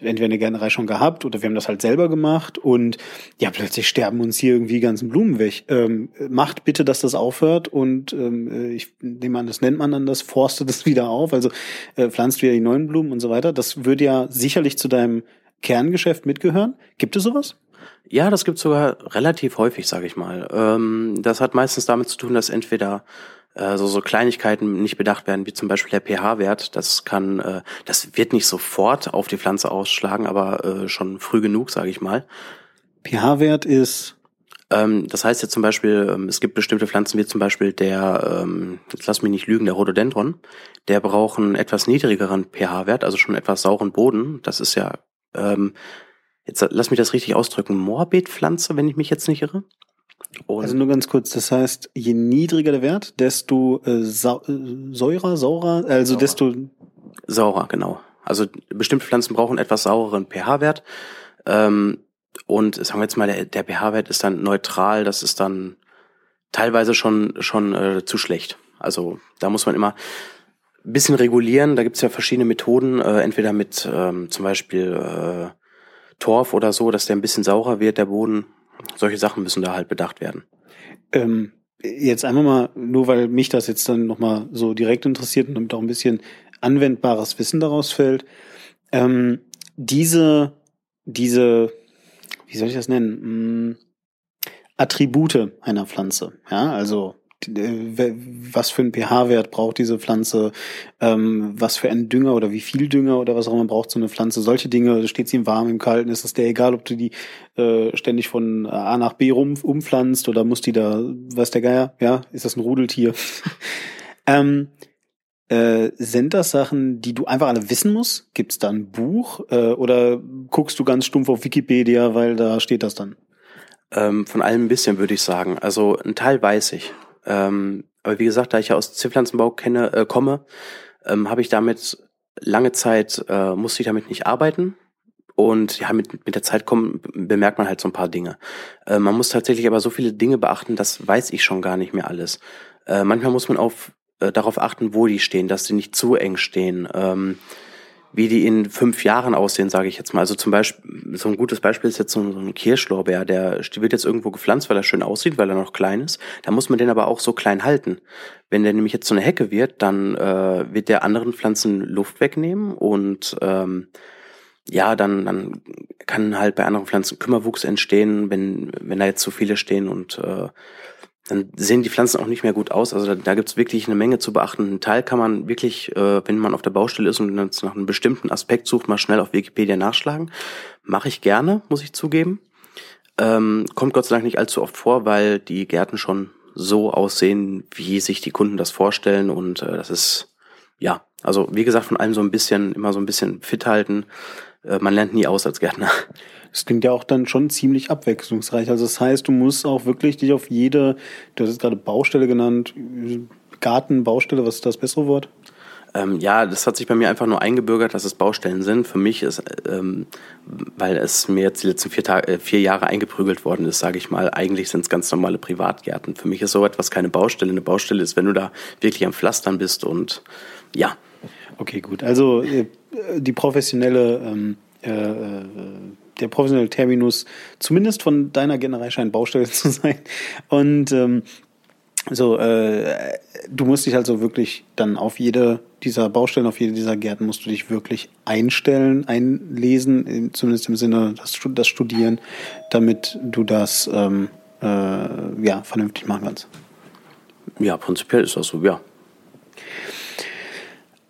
entweder eine Gärtnerei schon gehabt oder wir haben das halt selber gemacht und ja, plötzlich sterben uns hier irgendwie ganzen Blumen weg. Ähm, macht bitte, dass das aufhört und ähm, äh, ich nehme an, das nennt man dann das, forstet das (laughs) wieder auf, also äh, pflanzt wieder die neuen Blumen und so weiter. Das würde ja sicherlich zu deinem Kerngeschäft mitgehören. Gibt es sowas? Ja, das gibt sogar relativ häufig, sage ich mal. Ähm, das hat meistens damit zu tun, dass entweder äh, so, so Kleinigkeiten nicht bedacht werden, wie zum Beispiel der pH-Wert. Das kann, äh, das wird nicht sofort auf die Pflanze ausschlagen, aber äh, schon früh genug, sage ich mal. pH-Wert ist ähm, das heißt jetzt zum Beispiel, ähm, es gibt bestimmte Pflanzen wie zum Beispiel der, ähm, jetzt lass mich nicht lügen, der Rhododendron, der braucht einen etwas niedrigeren pH-Wert, also schon etwas sauren Boden. Das ist ja, ähm, jetzt lass mich das richtig ausdrücken, Morbidpflanze, wenn ich mich jetzt nicht irre. Und also nur ganz kurz, das heißt, je niedriger der Wert, desto äh, sa äh, säurer, saurer, also saurer. desto saurer, genau. Also bestimmte Pflanzen brauchen etwas saureren pH-Wert. Ähm, und sagen wir jetzt mal, der, der pH-Wert ist dann neutral, das ist dann teilweise schon, schon äh, zu schlecht. Also da muss man immer ein bisschen regulieren. Da gibt's ja verschiedene Methoden, äh, entweder mit ähm, zum Beispiel äh, Torf oder so, dass der ein bisschen saurer wird, der Boden. Solche Sachen müssen da halt bedacht werden. Ähm, jetzt einmal mal, nur weil mich das jetzt dann nochmal so direkt interessiert und damit auch ein bisschen anwendbares Wissen daraus fällt. Ähm, diese, diese, wie soll ich das nennen? Hm, Attribute einer Pflanze. Ja, also was für einen pH-Wert braucht diese Pflanze, ähm, was für einen Dünger oder wie viel Dünger oder was auch immer braucht so eine Pflanze. Solche Dinge, steht sie im Warmen, im Kalten, ist es der egal, ob du die äh, ständig von A nach B rum umpflanzt oder muss die da, was der Geier, ja, ist das ein Rudeltier? (laughs) ähm, äh, sind das Sachen, die du einfach alle wissen musst? Gibt es da ein Buch äh, oder guckst du ganz stumpf auf Wikipedia, weil da steht das dann? Ähm, von allem ein bisschen, würde ich sagen. Also ein Teil weiß ich. Ähm, aber wie gesagt, da ich ja aus Zierpflanzenbau kenne, äh, komme, ähm, habe ich damit lange Zeit, äh, musste ich damit nicht arbeiten. Und ja, mit, mit der Zeit kommen, bemerkt man halt so ein paar Dinge. Äh, man muss tatsächlich aber so viele Dinge beachten, das weiß ich schon gar nicht mehr alles. Äh, manchmal muss man auf, äh, darauf achten, wo die stehen, dass sie nicht zu eng stehen. Ähm, wie die in fünf Jahren aussehen, sage ich jetzt mal. Also zum Beispiel, so ein gutes Beispiel ist jetzt so ein, Kirschlorbeer, der wird jetzt irgendwo gepflanzt, weil er schön aussieht, weil er noch klein ist. Da muss man den aber auch so klein halten. Wenn der nämlich jetzt so eine Hecke wird, dann äh, wird der anderen Pflanzen Luft wegnehmen und ähm, ja, dann, dann kann halt bei anderen Pflanzen Kümmerwuchs entstehen, wenn, wenn da jetzt zu viele stehen und äh, dann sehen die Pflanzen auch nicht mehr gut aus. Also da, da gibt es wirklich eine Menge zu beachten. Ein Teil kann man wirklich, äh, wenn man auf der Baustelle ist und nach einem bestimmten Aspekt sucht, mal schnell auf Wikipedia nachschlagen. Mache ich gerne, muss ich zugeben. Ähm, kommt Gott sei Dank nicht allzu oft vor, weil die Gärten schon so aussehen, wie sich die Kunden das vorstellen. Und äh, das ist, ja, also wie gesagt, von allem so ein bisschen, immer so ein bisschen fit halten. Äh, man lernt nie aus als Gärtner. Das klingt ja auch dann schon ziemlich abwechslungsreich. Also das heißt, du musst auch wirklich dich auf jede, du hast es gerade Baustelle genannt, Garten, Baustelle, was ist das bessere Wort? Ähm, ja, das hat sich bei mir einfach nur eingebürgert, dass es Baustellen sind. Für mich ist, ähm, weil es mir jetzt die letzten vier, Tage, äh, vier Jahre eingeprügelt worden ist, sage ich mal, eigentlich sind es ganz normale Privatgärten. Für mich ist so etwas keine Baustelle. Eine Baustelle ist, wenn du da wirklich am Pflastern bist und ja. Okay, gut. Also äh, die professionelle ähm, äh, äh der professionelle Terminus zumindest von deiner Generei scheint Baustelle (laughs) zu sein. Und ähm, so, äh, du musst dich also wirklich dann auf jede dieser Baustellen, auf jede dieser Gärten musst du dich wirklich einstellen, einlesen, zumindest im Sinne das, das Studieren, damit du das ähm, äh, ja vernünftig machen kannst. Ja, prinzipiell ist das so, ja.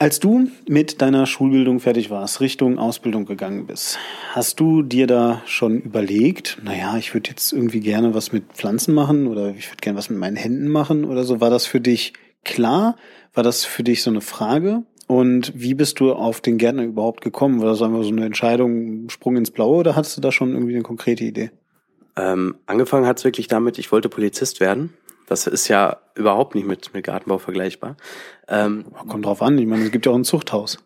Als du mit deiner Schulbildung fertig warst, Richtung Ausbildung gegangen bist, hast du dir da schon überlegt, naja, ich würde jetzt irgendwie gerne was mit Pflanzen machen oder ich würde gerne was mit meinen Händen machen oder so? War das für dich klar? War das für dich so eine Frage? Und wie bist du auf den Gärtner überhaupt gekommen? War das einfach so eine Entscheidung, Sprung ins Blaue oder hattest du da schon irgendwie eine konkrete Idee? Ähm, angefangen hat es wirklich damit, ich wollte Polizist werden. Das ist ja überhaupt nicht mit, mit Gartenbau vergleichbar. Ähm, Kommt drauf an, ich meine, es gibt ja auch ein Zuchthaus.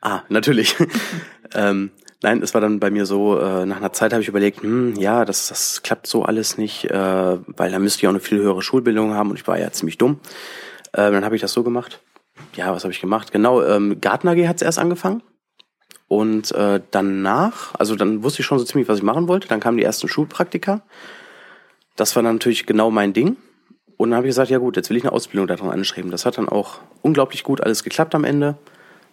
Ah, natürlich. (laughs) ähm, nein, es war dann bei mir so, äh, nach einer Zeit habe ich überlegt, hm, ja, das, das klappt so alles nicht, äh, weil da müsste ich auch eine viel höhere Schulbildung haben und ich war ja ziemlich dumm. Äh, dann habe ich das so gemacht. Ja, was habe ich gemacht? Genau, ähm, Garten AG hat es erst angefangen. Und äh, danach, also dann wusste ich schon so ziemlich, was ich machen wollte. Dann kamen die ersten Schulpraktika. Das war dann natürlich genau mein Ding. Und dann habe ich gesagt, ja gut, jetzt will ich eine Ausbildung daran anschreiben. Das hat dann auch unglaublich gut alles geklappt am Ende.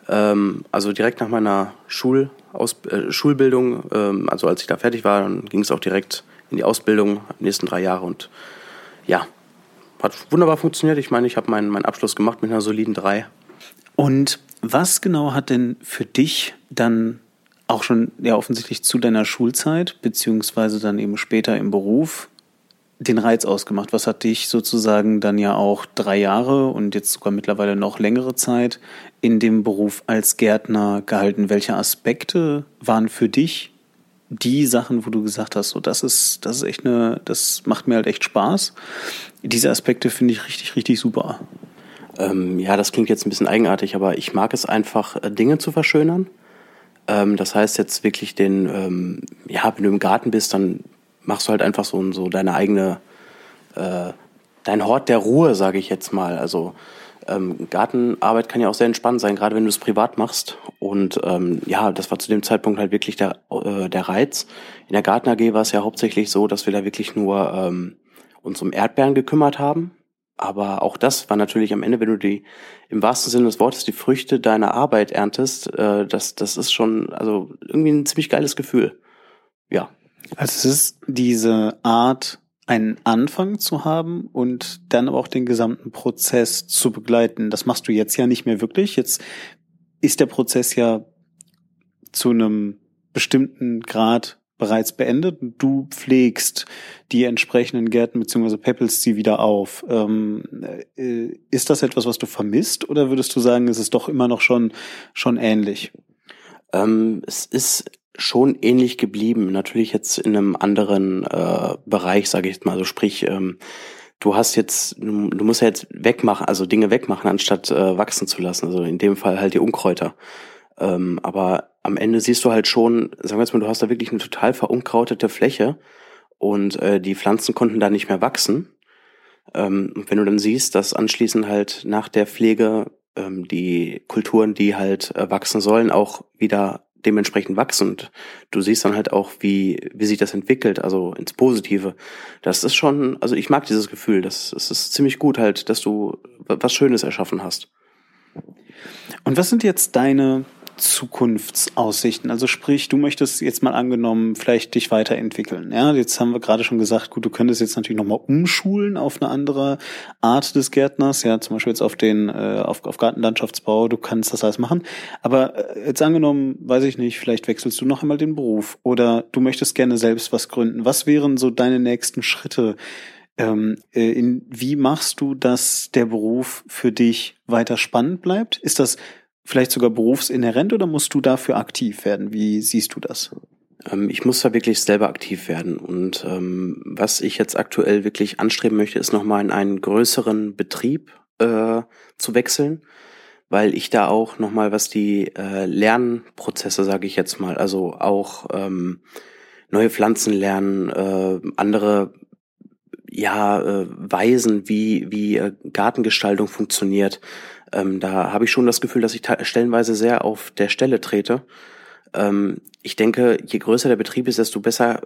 Ähm, also direkt nach meiner Schul Aus äh, Schulbildung, ähm, also als ich da fertig war, dann ging es auch direkt in die Ausbildung, die nächsten drei Jahre. Und ja, hat wunderbar funktioniert. Ich meine, ich habe meinen, meinen Abschluss gemacht mit einer soliden drei. Und was genau hat denn für dich dann auch schon ja offensichtlich zu deiner Schulzeit, beziehungsweise dann eben später im Beruf, den Reiz ausgemacht? Was hat dich sozusagen dann ja auch drei Jahre und jetzt sogar mittlerweile noch längere Zeit in dem Beruf als Gärtner gehalten? Welche Aspekte waren für dich die Sachen, wo du gesagt hast, so das ist, das ist echt eine, das macht mir halt echt Spaß. Diese Aspekte finde ich richtig, richtig super. Ähm, ja, das klingt jetzt ein bisschen eigenartig, aber ich mag es einfach, äh, Dinge zu verschönern. Ähm, das heißt jetzt wirklich den, ähm, ja, wenn du im Garten bist, dann machst du halt einfach so, so deine eigene, äh, dein Hort der Ruhe, sage ich jetzt mal. Also ähm, Gartenarbeit kann ja auch sehr entspannt sein, gerade wenn du es privat machst. Und ähm, ja, das war zu dem Zeitpunkt halt wirklich der, äh, der Reiz. In der Garten AG war es ja hauptsächlich so, dass wir da wirklich nur ähm, uns um Erdbeeren gekümmert haben. Aber auch das war natürlich am Ende, wenn du die im wahrsten Sinne des Wortes die Früchte deiner Arbeit erntest, äh, das, das ist schon also irgendwie ein ziemlich geiles Gefühl. Ja. Also es ist diese Art, einen Anfang zu haben und dann aber auch den gesamten Prozess zu begleiten. Das machst du jetzt ja nicht mehr wirklich. Jetzt ist der Prozess ja zu einem bestimmten Grad bereits beendet. Du pflegst die entsprechenden Gärten beziehungsweise peppelst sie wieder auf. Ähm, äh, ist das etwas, was du vermisst oder würdest du sagen, es ist doch immer noch schon, schon ähnlich? Ähm, es ist schon ähnlich geblieben. Natürlich jetzt in einem anderen äh, Bereich, sage ich jetzt mal. So sprich, ähm, du hast jetzt, du musst ja jetzt wegmachen, also Dinge wegmachen, anstatt äh, wachsen zu lassen. Also in dem Fall halt die Unkräuter. Ähm, aber am Ende siehst du halt schon, sagen wir jetzt mal, du hast da wirklich eine total verunkrautete Fläche und äh, die Pflanzen konnten da nicht mehr wachsen. Ähm, wenn du dann siehst, dass anschließend halt nach der Pflege ähm, die Kulturen, die halt äh, wachsen sollen, auch wieder dementsprechend wachsen. Du siehst dann halt auch, wie, wie sich das entwickelt, also ins Positive. Das ist schon, also ich mag dieses Gefühl, das, das ist ziemlich gut halt, dass du was Schönes erschaffen hast. Und was sind jetzt deine Zukunftsaussichten? Also sprich, du möchtest jetzt mal angenommen vielleicht dich weiterentwickeln. Ja, jetzt haben wir gerade schon gesagt, gut, du könntest jetzt natürlich nochmal umschulen auf eine andere Art des Gärtners, ja, zum Beispiel jetzt auf den, äh, auf, auf Gartenlandschaftsbau, du kannst das alles machen. Aber äh, jetzt angenommen, weiß ich nicht, vielleicht wechselst du noch einmal den Beruf oder du möchtest gerne selbst was gründen. Was wären so deine nächsten Schritte? Ähm, äh, in, wie machst du, dass der Beruf für dich weiter spannend bleibt? Ist das vielleicht sogar berufsinhärent oder musst du dafür aktiv werden? Wie siehst du das? Ähm, ich muss da wirklich selber aktiv werden. Und ähm, was ich jetzt aktuell wirklich anstreben möchte, ist nochmal in einen größeren Betrieb äh, zu wechseln, weil ich da auch nochmal, was die äh, Lernprozesse, sage ich jetzt mal, also auch ähm, neue Pflanzen lernen, äh, andere ja, äh, Weisen, wie, wie äh, Gartengestaltung funktioniert, ähm, da habe ich schon das Gefühl, dass ich stellenweise sehr auf der Stelle trete. Ähm, ich denke, je größer der Betrieb ist, desto besser,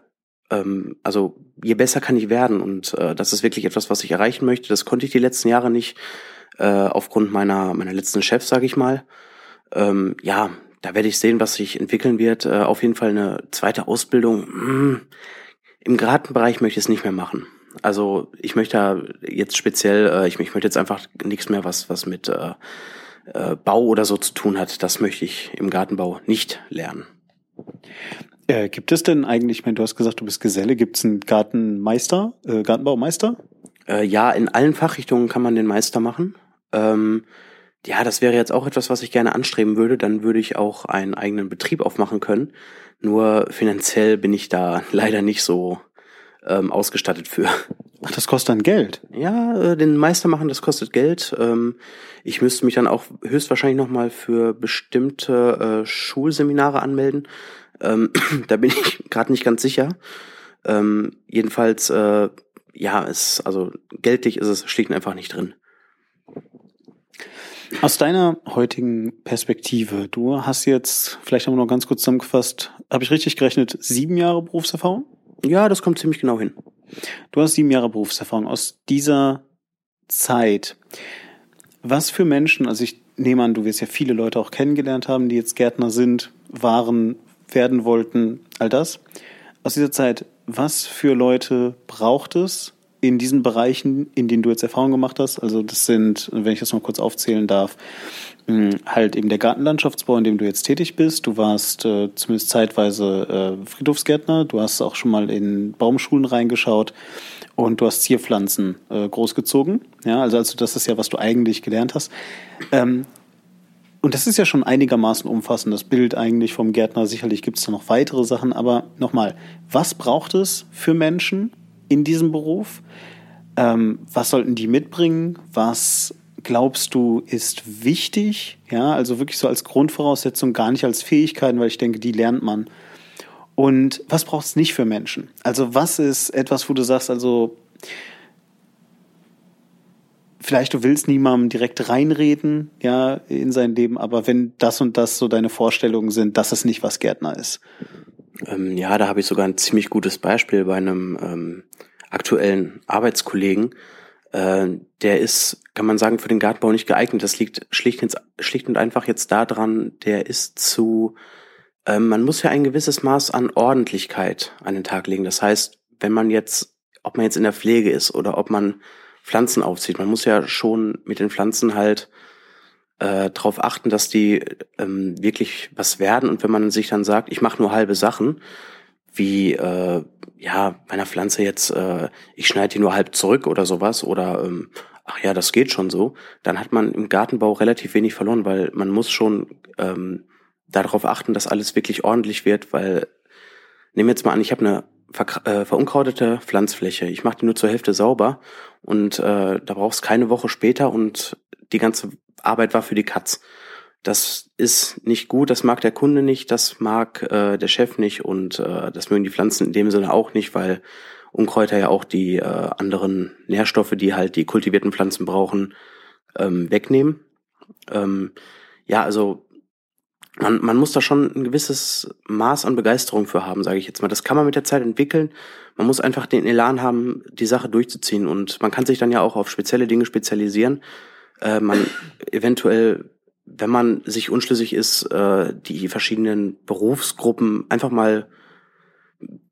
ähm, also je besser kann ich werden. Und äh, das ist wirklich etwas, was ich erreichen möchte. Das konnte ich die letzten Jahre nicht, äh, aufgrund meiner, meiner letzten Chefs, sage ich mal. Ähm, ja, da werde ich sehen, was sich entwickeln wird. Äh, auf jeden Fall eine zweite Ausbildung. Hm, Im Gartenbereich möchte ich es nicht mehr machen. Also ich möchte jetzt speziell, äh, ich, ich möchte jetzt einfach nichts mehr, was, was mit äh, äh, Bau oder so zu tun hat. Das möchte ich im Gartenbau nicht lernen. Äh, gibt es denn eigentlich, ich meine, du hast gesagt, du bist Geselle, gibt es einen Gartenmeister, äh, Gartenbaumeister? Äh, ja, in allen Fachrichtungen kann man den Meister machen. Ähm, ja, das wäre jetzt auch etwas, was ich gerne anstreben würde. Dann würde ich auch einen eigenen Betrieb aufmachen können. Nur finanziell bin ich da (laughs) leider nicht so ähm, ausgestattet für. Ach, das kostet dann Geld? Ja, äh, den Meister machen, das kostet Geld. Ähm, ich müsste mich dann auch höchstwahrscheinlich nochmal für bestimmte äh, Schulseminare anmelden. Ähm, (clears throat) da bin ich gerade nicht ganz sicher. Ähm, jedenfalls, äh, ja, es, also geldlich ist es schlicht und einfach nicht drin. Aus deiner heutigen Perspektive, du hast jetzt, vielleicht haben wir noch ganz kurz zusammengefasst, habe ich richtig gerechnet, sieben Jahre Berufserfahrung? Ja, das kommt ziemlich genau hin. Du hast sieben Jahre Berufserfahrung. Aus dieser Zeit, was für Menschen, also ich nehme an, du wirst ja viele Leute auch kennengelernt haben, die jetzt Gärtner sind, waren, werden wollten, all das. Aus dieser Zeit, was für Leute braucht es in diesen Bereichen, in denen du jetzt Erfahrung gemacht hast? Also das sind, wenn ich das mal kurz aufzählen darf, hm, halt eben der Gartenlandschaftsbau, in dem du jetzt tätig bist. Du warst äh, zumindest zeitweise äh, Friedhofsgärtner. Du hast auch schon mal in Baumschulen reingeschaut und du hast Zierpflanzen äh, großgezogen. Ja, also, also das ist ja, was du eigentlich gelernt hast. Ähm, und das ist ja schon einigermaßen umfassend, das Bild eigentlich vom Gärtner. Sicherlich gibt es da noch weitere Sachen, aber nochmal, was braucht es für Menschen in diesem Beruf? Ähm, was sollten die mitbringen? Was glaubst du, ist wichtig? Ja, also wirklich so als Grundvoraussetzung, gar nicht als Fähigkeiten, weil ich denke, die lernt man. Und was braucht es nicht für Menschen? Also was ist etwas, wo du sagst, also vielleicht du willst niemandem direkt reinreden, ja, in sein Leben, aber wenn das und das so deine Vorstellungen sind, das ist nicht, was Gärtner ist. Ähm, ja, da habe ich sogar ein ziemlich gutes Beispiel bei einem ähm, aktuellen Arbeitskollegen, äh, der ist, kann man sagen, für den Gartenbau nicht geeignet. Das liegt schlicht, ins, schlicht und einfach jetzt daran, der ist zu, äh, man muss ja ein gewisses Maß an Ordentlichkeit an den Tag legen. Das heißt, wenn man jetzt, ob man jetzt in der Pflege ist oder ob man Pflanzen aufzieht, man muss ja schon mit den Pflanzen halt äh, darauf achten, dass die ähm, wirklich was werden. Und wenn man sich dann sagt, ich mache nur halbe Sachen, wie äh, ja bei einer Pflanze jetzt, äh, ich schneide die nur halb zurück oder sowas oder ähm, ach ja, das geht schon so, dann hat man im Gartenbau relativ wenig verloren, weil man muss schon ähm, darauf achten, dass alles wirklich ordentlich wird, weil nehmen wir jetzt mal an, ich habe eine ver äh, verunkrautete Pflanzfläche. Ich mache die nur zur Hälfte sauber und äh, da brauchst keine Woche später und die ganze Arbeit war für die Katz. Das ist nicht gut, das mag der Kunde nicht, das mag äh, der Chef nicht und äh, das mögen die Pflanzen in dem Sinne auch nicht, weil Unkräuter ja auch die äh, anderen Nährstoffe, die halt die kultivierten Pflanzen brauchen, ähm, wegnehmen. Ähm, ja, also man, man muss da schon ein gewisses Maß an Begeisterung für haben, sage ich jetzt mal. Das kann man mit der Zeit entwickeln. Man muss einfach den Elan haben, die Sache durchzuziehen. Und man kann sich dann ja auch auf spezielle Dinge spezialisieren. Äh, man eventuell wenn man sich unschlüssig ist, äh, die verschiedenen Berufsgruppen einfach mal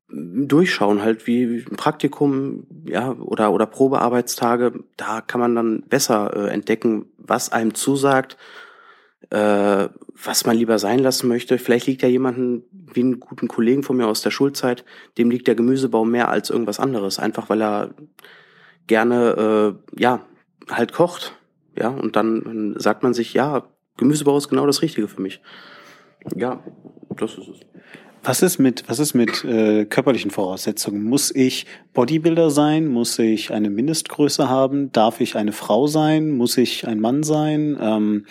durchschauen, halt wie ein Praktikum, ja, oder, oder Probearbeitstage, da kann man dann besser äh, entdecken, was einem zusagt, äh, was man lieber sein lassen möchte. Vielleicht liegt ja jemanden, wie einen guten Kollegen von mir aus der Schulzeit, dem liegt der Gemüsebau mehr als irgendwas anderes, einfach weil er gerne, äh, ja, halt kocht. Ja, und dann sagt man sich, ja, Gemüsebau ist genau das Richtige für mich. Ja, das ist es. Was ist mit, was ist mit äh, körperlichen Voraussetzungen? Muss ich Bodybuilder sein? Muss ich eine Mindestgröße haben? Darf ich eine Frau sein? Muss ich ein Mann sein? Ähm,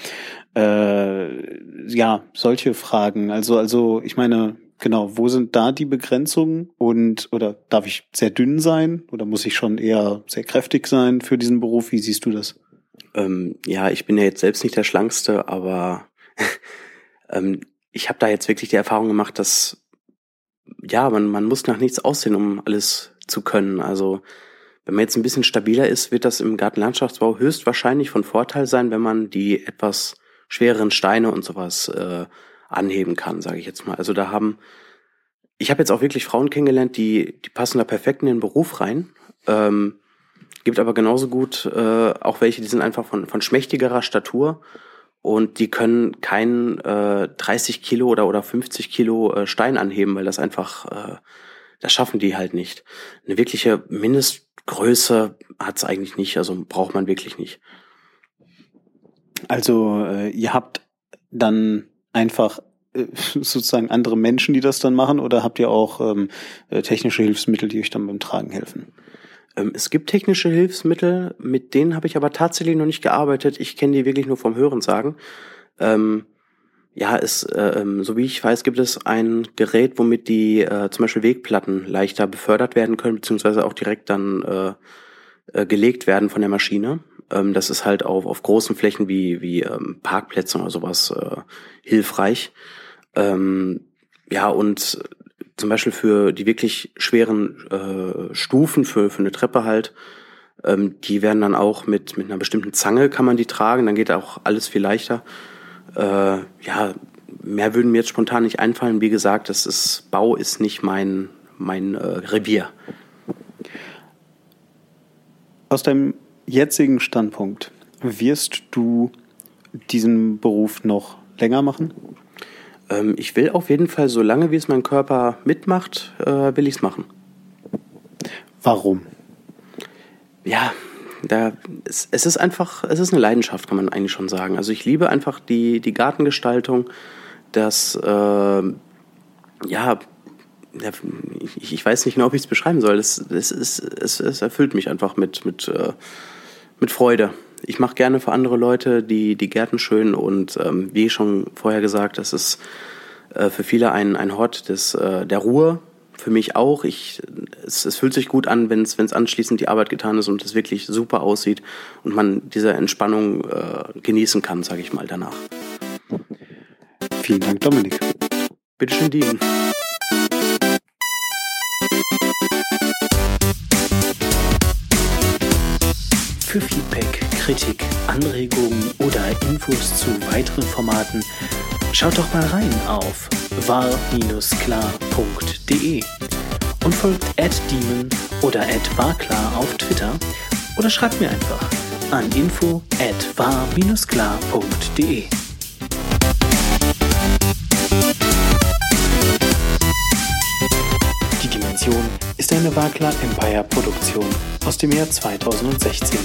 äh, ja, solche Fragen. Also, also ich meine, genau, wo sind da die Begrenzungen? Und oder darf ich sehr dünn sein? Oder muss ich schon eher sehr kräftig sein für diesen Beruf? Wie siehst du das? Ähm, ja, ich bin ja jetzt selbst nicht der Schlankste, aber (laughs) ähm, ich habe da jetzt wirklich die Erfahrung gemacht, dass ja, man, man muss nach nichts aussehen, um alles zu können. Also wenn man jetzt ein bisschen stabiler ist, wird das im Gartenlandschaftsbau höchstwahrscheinlich von Vorteil sein, wenn man die etwas schwereren Steine und sowas äh, anheben kann, sage ich jetzt mal. Also da haben, ich habe jetzt auch wirklich Frauen kennengelernt, die, die passen da perfekt in den Beruf rein. Ähm, Gibt aber genauso gut äh, auch welche, die sind einfach von, von schmächtigerer Statur und die können keinen äh, 30 Kilo oder, oder 50 Kilo äh, Stein anheben, weil das einfach, äh, das schaffen die halt nicht. Eine wirkliche Mindestgröße hat's eigentlich nicht, also braucht man wirklich nicht. Also äh, ihr habt dann einfach äh, sozusagen andere Menschen, die das dann machen, oder habt ihr auch ähm, äh, technische Hilfsmittel, die euch dann beim Tragen helfen? Ähm, es gibt technische Hilfsmittel, mit denen habe ich aber tatsächlich noch nicht gearbeitet. Ich kenne die wirklich nur vom Hören sagen. Ähm, ja, es, äh, ähm, so wie ich weiß, gibt es ein Gerät, womit die äh, zum Beispiel Wegplatten leichter befördert werden können, beziehungsweise auch direkt dann äh, äh, gelegt werden von der Maschine. Ähm, das ist halt auf, auf großen Flächen wie, wie ähm, Parkplätzen oder sowas äh, hilfreich. Ähm, ja, und zum Beispiel für die wirklich schweren äh, Stufen, für, für eine Treppe halt, ähm, die werden dann auch mit, mit einer bestimmten Zange kann man die tragen, dann geht auch alles viel leichter. Äh, ja, mehr würden mir jetzt spontan nicht einfallen. Wie gesagt, das ist, Bau ist nicht mein, mein äh, Revier. Aus deinem jetzigen Standpunkt, wirst du diesen Beruf noch länger machen? Ähm, ich will auf jeden Fall, solange wie es mein Körper mitmacht, äh, will ich es machen. Warum? Ja, da, es, es ist einfach, es ist eine Leidenschaft, kann man eigentlich schon sagen. Also ich liebe einfach die, die Gartengestaltung, das, äh, ja, ich, ich weiß nicht genau, wie ich es beschreiben soll. Es, es, es, es, erfüllt mich einfach mit, mit, äh, mit Freude. Ich mache gerne für andere Leute die, die Gärten schön und ähm, wie schon vorher gesagt, das ist äh, für viele ein, ein Hort des, äh, der Ruhe. Für mich auch. Ich, es, es fühlt sich gut an, wenn es anschließend die Arbeit getan ist und es wirklich super aussieht und man diese Entspannung äh, genießen kann, sage ich mal danach. Vielen Dank, Dominik. Bitteschön, Dean. Für Feedback, Kritik, Anregungen oder Infos zu weiteren Formaten schaut doch mal rein auf war-klar.de und folgt @demon oder @warklar auf Twitter oder schreibt mir einfach an info war-klar.de. Die Dimension ist eine Warklar Empire Produktion aus dem Jahr 2016.